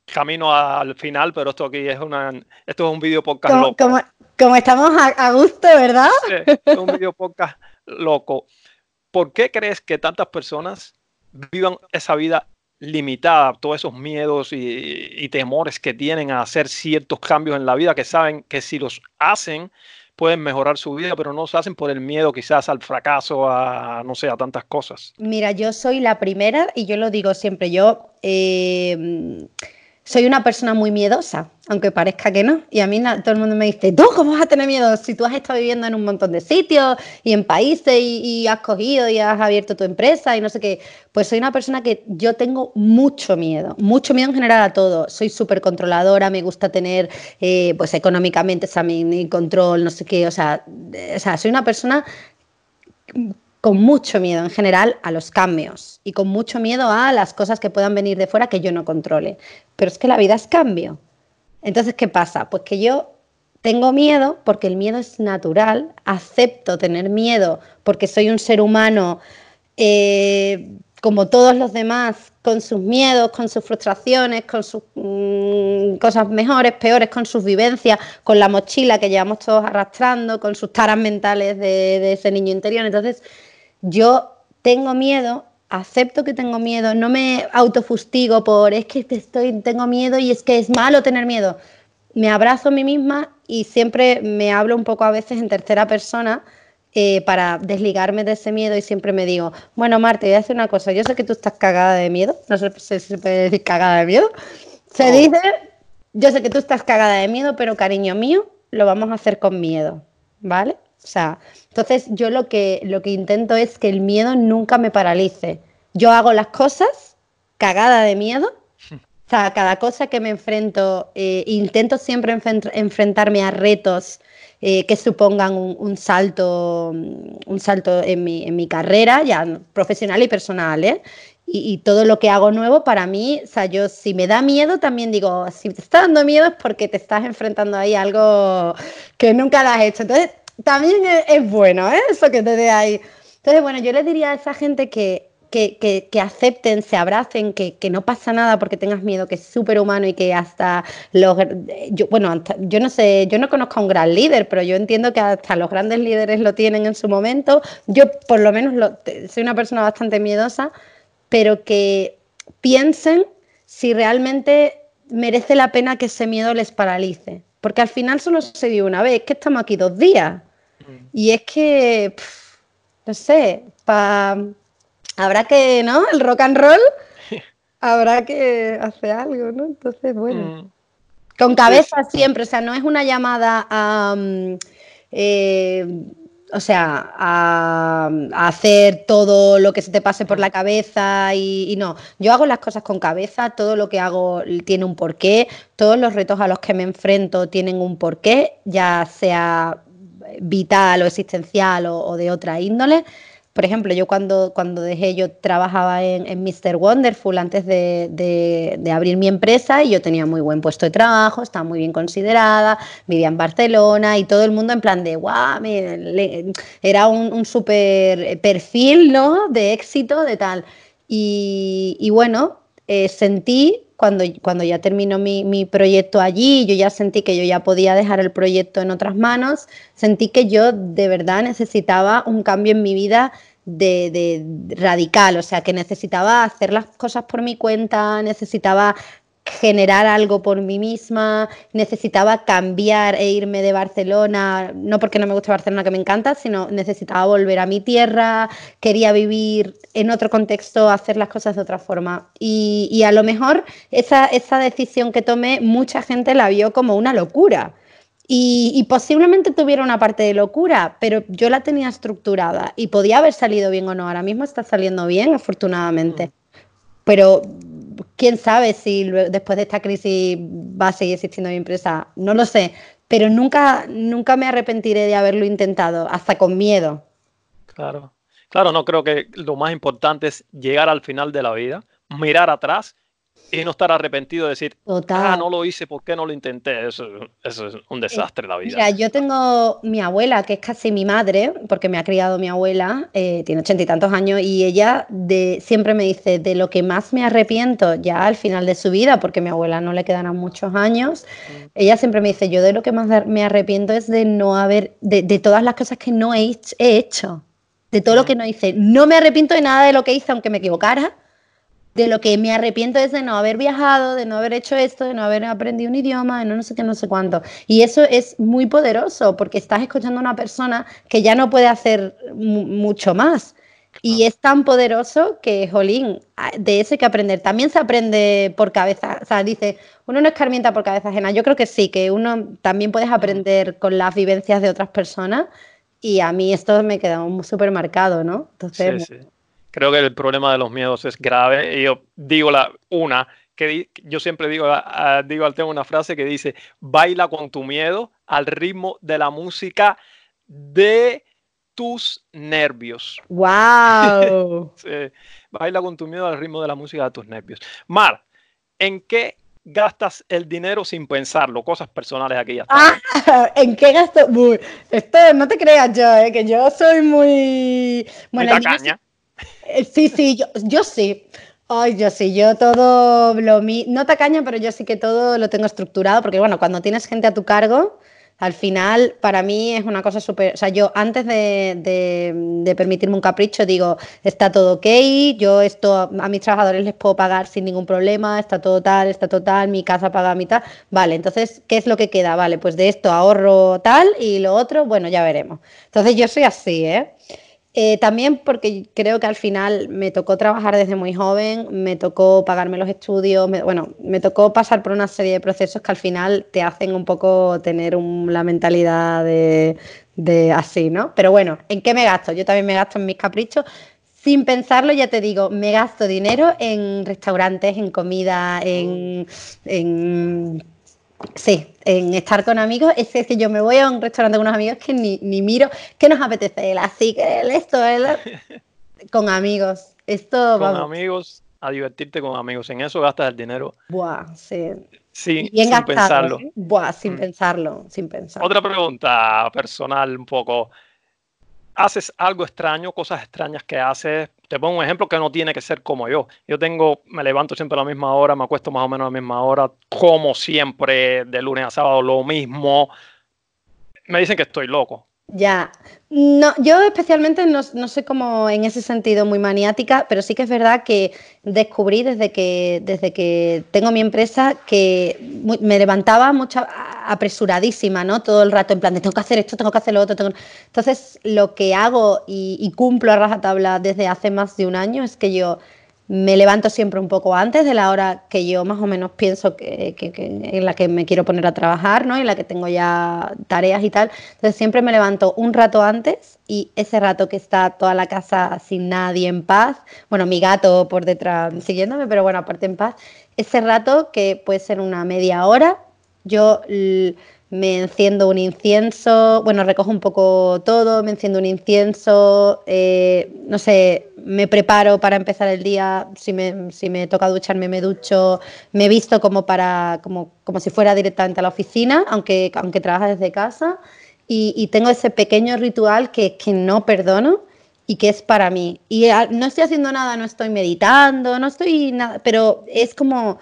camino al final, pero esto aquí es una esto es un video podcast como, loco. Como, estamos a, a, gusto, ¿verdad? Sí, es un video podcast loco. ¿Por qué crees que tantas personas vivan esa vida limitada, todos esos miedos y, temores que tienen a hacer ciertos cambios en la vida, que saben que si los hacen pueden mejorar su vida, pero no se hacen por el miedo quizás al fracaso, a no sé, a tantas cosas. Mira, yo soy la primera y yo lo digo siempre, yo... Eh, soy una persona muy miedosa, aunque parezca que no. Y a mí todo el mundo me dice, ¿tú cómo vas a tener miedo si tú has estado viviendo en un montón de sitios y en países y, has cogido y has abierto tu empresa y no sé qué? Pues soy una persona que yo tengo mucho miedo, mucho miedo en general a todo. Soy súper controladora, me gusta tener, eh, pues económicamente, mi control, no sé qué. O sea, o sea, soy una persona con mucho miedo en general a los cambios y con mucho miedo a las cosas que puedan venir de fuera que yo no controle. Pero es que la vida es cambio. Entonces, ¿qué pasa? Pues que yo tengo miedo porque el miedo es natural, acepto tener miedo porque soy un ser humano eh, como todos los demás, con sus miedos, con sus frustraciones, con sus mm, cosas mejores, peores, con sus vivencias, con la mochila que llevamos todos arrastrando, con sus taras mentales de, de ese niño interior. Entonces, yo tengo miedo, acepto que tengo miedo, no me autofustigo por es que estoy, tengo miedo y es que es malo tener miedo. Me abrazo a mí misma y siempre me hablo un poco a veces en tercera persona eh, para desligarme de ese miedo y siempre me digo, bueno, Marta, voy a hacer una cosa, yo sé que tú estás cagada de miedo, no sé si se puede decir cagada de miedo, se oh. dice, yo sé que tú estás cagada de miedo, pero cariño mío, lo vamos a hacer con miedo, ¿vale? O sea, entonces yo lo que, lo que intento es que el miedo nunca me paralice. Yo hago las cosas cagada de miedo. O sea, cada cosa que me enfrento, eh, intento siempre enfrentarme a retos eh, que supongan un, salto, un salto en mi, en mi, carrera, ya profesional y personal. ¿eh? Y, y, todo lo que hago nuevo para mí, o sea, yo si me da miedo también digo, si te está dando miedo es porque te estás enfrentando ahí a algo que nunca lo has hecho. Entonces, también es, bueno, ¿eh? Eso que te dé ahí. Entonces, bueno, yo le diría a esa gente que, que, que, acepten, se abracen, que, no pasa nada porque tengas miedo, que es súper humano y que hasta los... Yo, bueno, yo no sé, yo no conozco a un gran líder, pero yo entiendo que hasta los grandes líderes lo tienen en su momento. Yo por lo menos lo, soy una persona bastante miedosa, pero que piensen si realmente merece la pena que ese miedo les paralice. Porque al final solo se dio una vez, que estamos aquí dos días. Y es que, no sé, habrá que, ¿no? El rock and roll, habrá que hacer algo, ¿no? Entonces, bueno. Mm. Con cabeza siempre, o sea, no es una llamada a... Mm, eh, o sea, a, hacer todo lo que se te pase por la cabeza y, y, no. Yo hago las cosas con cabeza, todo lo que hago tiene un porqué, todos los retos a los que me enfrento tienen un porqué, ya sea vital o existencial o, de otra índole. Por ejemplo, yo cuando, cuando dejé, yo trabajaba en, en Mr. Wonderful antes de, de, abrir mi empresa y yo tenía muy buen puesto de trabajo, estaba muy bien considerada, vivía en Barcelona y todo el mundo en plan de, guau, era un, un súper perfil, ¿no? De éxito, de tal. Y, bueno, eh, sentí cuando, cuando ya terminó mi, mi, proyecto allí, yo ya sentí que yo ya podía dejar el proyecto en otras manos, sentí que yo de verdad necesitaba un cambio en mi vida de, de, radical, o sea, que necesitaba hacer las cosas por mi cuenta, necesitaba generar algo por mí misma, necesitaba cambiar e irme de Barcelona, no porque no me guste Barcelona que me encanta, sino necesitaba volver a mi tierra, quería vivir en otro contexto, hacer las cosas de otra forma. Y, a lo mejor esa, esa decisión que tomé, mucha gente la vio como una locura. Y, y, posiblemente tuviera una parte de locura, pero yo la tenía estructurada y podía haber salido bien o no. Ahora mismo está saliendo bien, afortunadamente. Mm. Pero quién sabe si después de esta crisis va a seguir existiendo mi empresa, no lo sé, pero nunca, nunca me arrepentiré de haberlo intentado, hasta con miedo. Claro, claro, no creo que lo más importante es llegar al final de la vida, mirar atrás y no estar arrepentido de decir, ah, no lo hice, ¿por qué no lo intenté? Eso, es un desastre la vida. Mira, yo tengo mi abuela, que es casi mi madre, porque me ha criado mi abuela, eh, tiene ochenta y tantos años, y ella de, siempre me dice, de lo que más me arrepiento ya al final de su vida, porque a mi abuela no le quedarán muchos años, mm. ella siempre me dice, yo de lo que más me arrepiento es de no haber, de, de todas las cosas que no he, he hecho, de todo lo mm. que no hice. No me arrepiento de nada de lo que hice, aunque me equivocara, de lo que me arrepiento es de no haber viajado, de no haber hecho esto, de no haber aprendido un idioma, de no, no sé qué, no sé cuánto. Y eso es muy poderoso porque estás escuchando a una persona que ya no puede hacer mucho más. Y es tan poderoso que, jolín, de eso hay que aprender. También se aprende por cabeza, o sea, dice, uno no escarmienta por cabeza ajena. Yo creo que sí, que uno también puedes aprender con las vivencias de otras personas y a mí esto me queda súper marcado, ¿no? Entonces, sí, sí. Creo que el problema de los miedos es grave. Y yo digo la una, que yo siempre digo, digo, tengo una frase que dice, baila con tu miedo al ritmo de la música de tus nervios. ¡Wow! sí, baila con tu miedo al ritmo de la música de tus nervios. Mar, ¿en qué gastas el dinero sin pensarlo? Cosas personales aquí ya ah, ¿En qué gasto? esto no te creas yo, eh, que yo soy muy... Bueno, muy tacaña. Sí, sí, yo, sí. Ay, yo sí, yo todo lo... No tacaña, pero yo sí que todo lo tengo estructurado, porque bueno, cuando tienes gente a tu cargo al final, para mí es una cosa súper. O sea, yo antes de, permitirme un capricho, digo, está todo ok, yo esto a mis trabajadores les puedo pagar sin ningún problema, está todo tal, está total, mi casa paga a mitad. Vale, entonces, ¿qué es lo que queda? Vale, pues de esto ahorro tal y lo otro, bueno, ya veremos. Entonces, yo soy así, ¿eh? Eh, también porque creo que al final me tocó trabajar desde muy joven, me tocó pagarme los estudios, bueno, me tocó pasar por una serie de procesos que al final te hacen un poco tener la mentalidad de, así, ¿no? Pero bueno, ¿en qué me gasto? Yo también me gasto en mis caprichos. Sin pensarlo, ya te digo, me gasto dinero en restaurantes, en comida, en Sí, en estar con amigos, es que yo me voy a un restaurante con unos amigos que ni, miro, ¿qué nos apetece? así que esto, con amigos. Esto, con amigos, a divertirte con amigos. En eso gastas el dinero. Buah, sí. Sí, sin pensarlo. ¿eh? Buah, sin mm. pensarlo, sin pensar. Otra pregunta personal un poco. ¿Haces algo extraño, cosas extrañas que haces te pongo un ejemplo que no tiene que ser como yo. Yo tengo, me levanto siempre a la misma hora, me acuesto más o menos a la misma hora, como siempre, de lunes a sábado lo mismo. Me dicen que estoy loco. Ya, no, yo especialmente no, no soy como en ese sentido muy maniática, pero sí que es verdad que descubrí desde que, desde que tengo mi empresa que me levantaba mucho apresuradísima, ¿no? Todo el rato en plan de tengo que hacer esto, tengo que hacer lo otro. Entonces, lo que hago y cumplo a rajatabla desde hace más de un año es que yo me levanto siempre un poco antes de la hora que yo más o menos pienso que, en la que me quiero poner a trabajar, ¿no? En la que tengo ya tareas y tal. Entonces siempre me levanto un rato antes y ese rato que está toda la casa sin nadie en paz, bueno, mi gato por detrás siguiéndome, pero bueno, aparte en paz, ese rato que puede ser una media hora, yo me enciendo un incienso, bueno, recojo un poco todo, me enciendo un incienso, eh, no sé, me preparo para empezar el día, si me, si me toca ducharme me ducho, me visto como, para, como, como si fuera directamente a la oficina, aunque, aunque trabaje desde casa, y, tengo ese pequeño ritual que, que no perdono y que es para mí. Y no estoy haciendo nada, no estoy meditando, no estoy nada, pero es como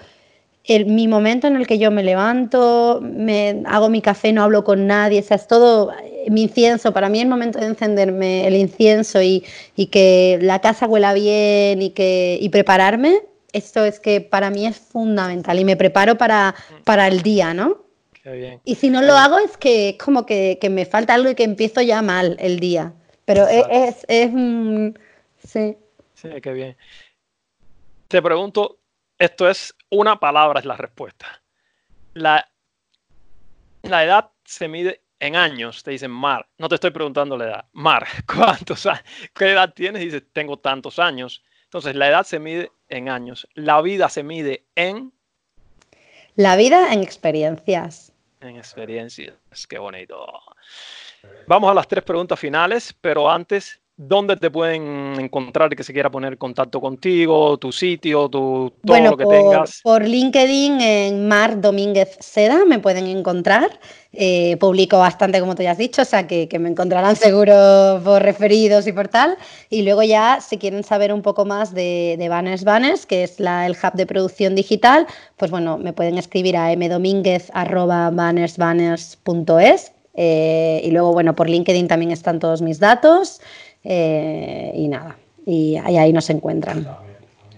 mi momento en el que yo me levanto, me hago mi café, no hablo con nadie, o sea, es todo mi incienso. Para mí el momento de encenderme el incienso y, que la casa huela bien y, que, y prepararme, esto es que para mí es fundamental y me preparo para, para el día, ¿no? Qué bien. Y si no lo hago es que es como que, me falta algo y que empiezo ya mal el día. Pero es, es, sí. Sí, qué bien. Te pregunto, esto es una palabra, es la respuesta. La, la edad se mide en años. Te dicen, Mar, no te estoy preguntando la edad. Mar, ¿cuántos ¿qué edad tienes? dices, tengo tantos años. Entonces, la edad se mide en años. La vida se mide en... La vida en experiencias. En experiencias. Qué bonito. Vamos a las tres preguntas finales, pero antes ¿Dónde te pueden encontrar que se quiera poner contacto contigo, tu sitio, tu, todo lo que tengas? Por LinkedIn en Mar Domínguez Seda me pueden encontrar. Eh, publico bastante, como te ya has dicho, o sea que, me encontrarán seguro por referidos y por tal. Y luego ya, si quieren saber un poco más de, Banners Banners, que es la, el hub de producción digital, pues bueno, me pueden escribir a mdominguez.bannersbanners.es. Eh, y luego, bueno, por LinkedIn también están todos mis datos. Eh, y nada, y ahí, ahí nos encuentran.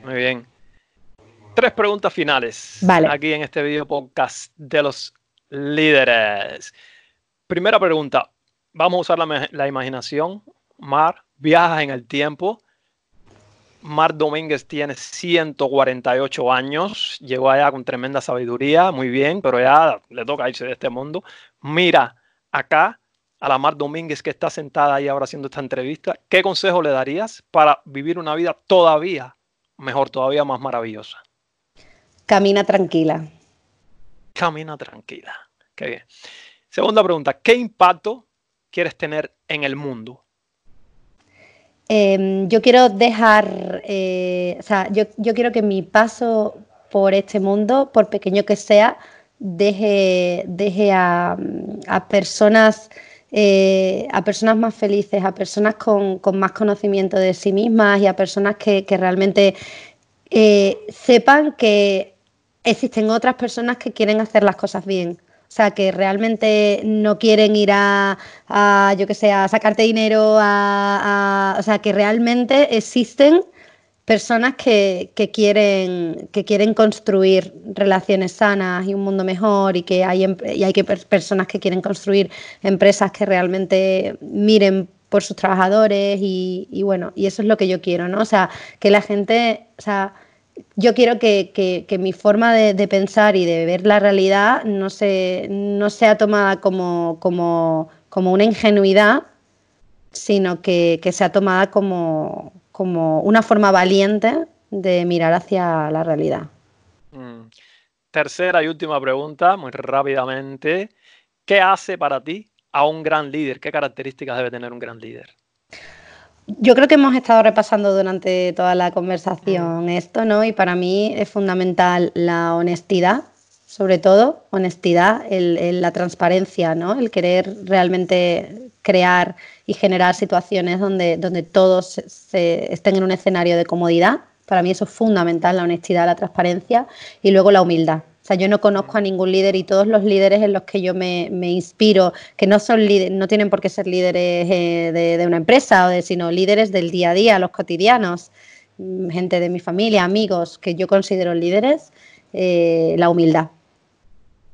Muy bien. tres preguntas finales vale. aquí en este video podcast de los líderes. Primera pregunta, vamos a usar la, la imaginación. Mar, viajas en el tiempo. Mar Domínguez tiene 148 años, llegó allá con tremenda sabiduría, muy bien, pero ya le toca irse de este mundo. Mira acá a la Mar Domínguez que está sentada ahí ahora haciendo esta entrevista. ¿Qué consejo le darías para vivir una vida todavía mejor, todavía más maravillosa? Camina tranquila. Camina tranquila. Qué bien. Segunda pregunta, ¿qué impacto quieres tener en el mundo? Eh, yo quiero dejar, eh, o sea, yo, yo, quiero que mi paso por este mundo, por pequeño que sea, deje, deje a, a personas eh, a personas más felices, a personas con, con, más conocimiento de sí mismas y a personas que, que realmente eh, sepan que existen otras personas que quieren hacer las cosas bien. O sea, que realmente no quieren ir a, a yo que sé, a sacarte dinero, a, a, o sea, que realmente existen personas que, que, quieren, que quieren construir relaciones sanas y un mundo mejor y que hay, y hay que personas que quieren construir empresas que realmente miren por sus trabajadores y, bueno, y eso es lo que yo quiero, ¿no? O sea, que la gente, o sea, yo quiero que, que, que mi forma de, de, pensar y de ver la realidad no, se, no sea tomada como, como, como una ingenuidad, sino que, que sea tomada como, como una forma valiente de mirar hacia la realidad. Mm. Tercera y última pregunta, muy rápidamente. ¿Qué hace para ti a un gran líder? ¿Qué características debe tener un gran líder? Yo creo que hemos estado repasando durante toda la conversación mm. esto, ¿no? Y para mí es fundamental la honestidad, sobre todo, honestidad, el, el, la transparencia, ¿no? El querer realmente crear y generar situaciones donde, donde todos se, estén en un escenario de comodidad. Para mí eso es fundamental, la honestidad, la transparencia y luego la humildad. O sea, yo no conozco a ningún líder y todos los líderes en los que yo me, me inspiro, que no son líderes, no tienen por qué ser líderes eh, de, de, una empresa, o de, sino líderes del día a día, los cotidianos, mm, gente de mi familia, amigos, que yo considero líderes, eh, la humildad.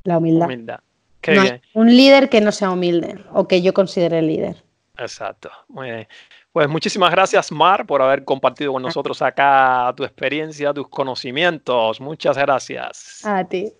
La humildad. humildad. No un líder que no sea humilde o que yo considere líder. Exacto. Muy bien. Pues muchísimas gracias, Mar, por haber compartido con nosotros acá tu experiencia, tus conocimientos. Muchas gracias. A ti.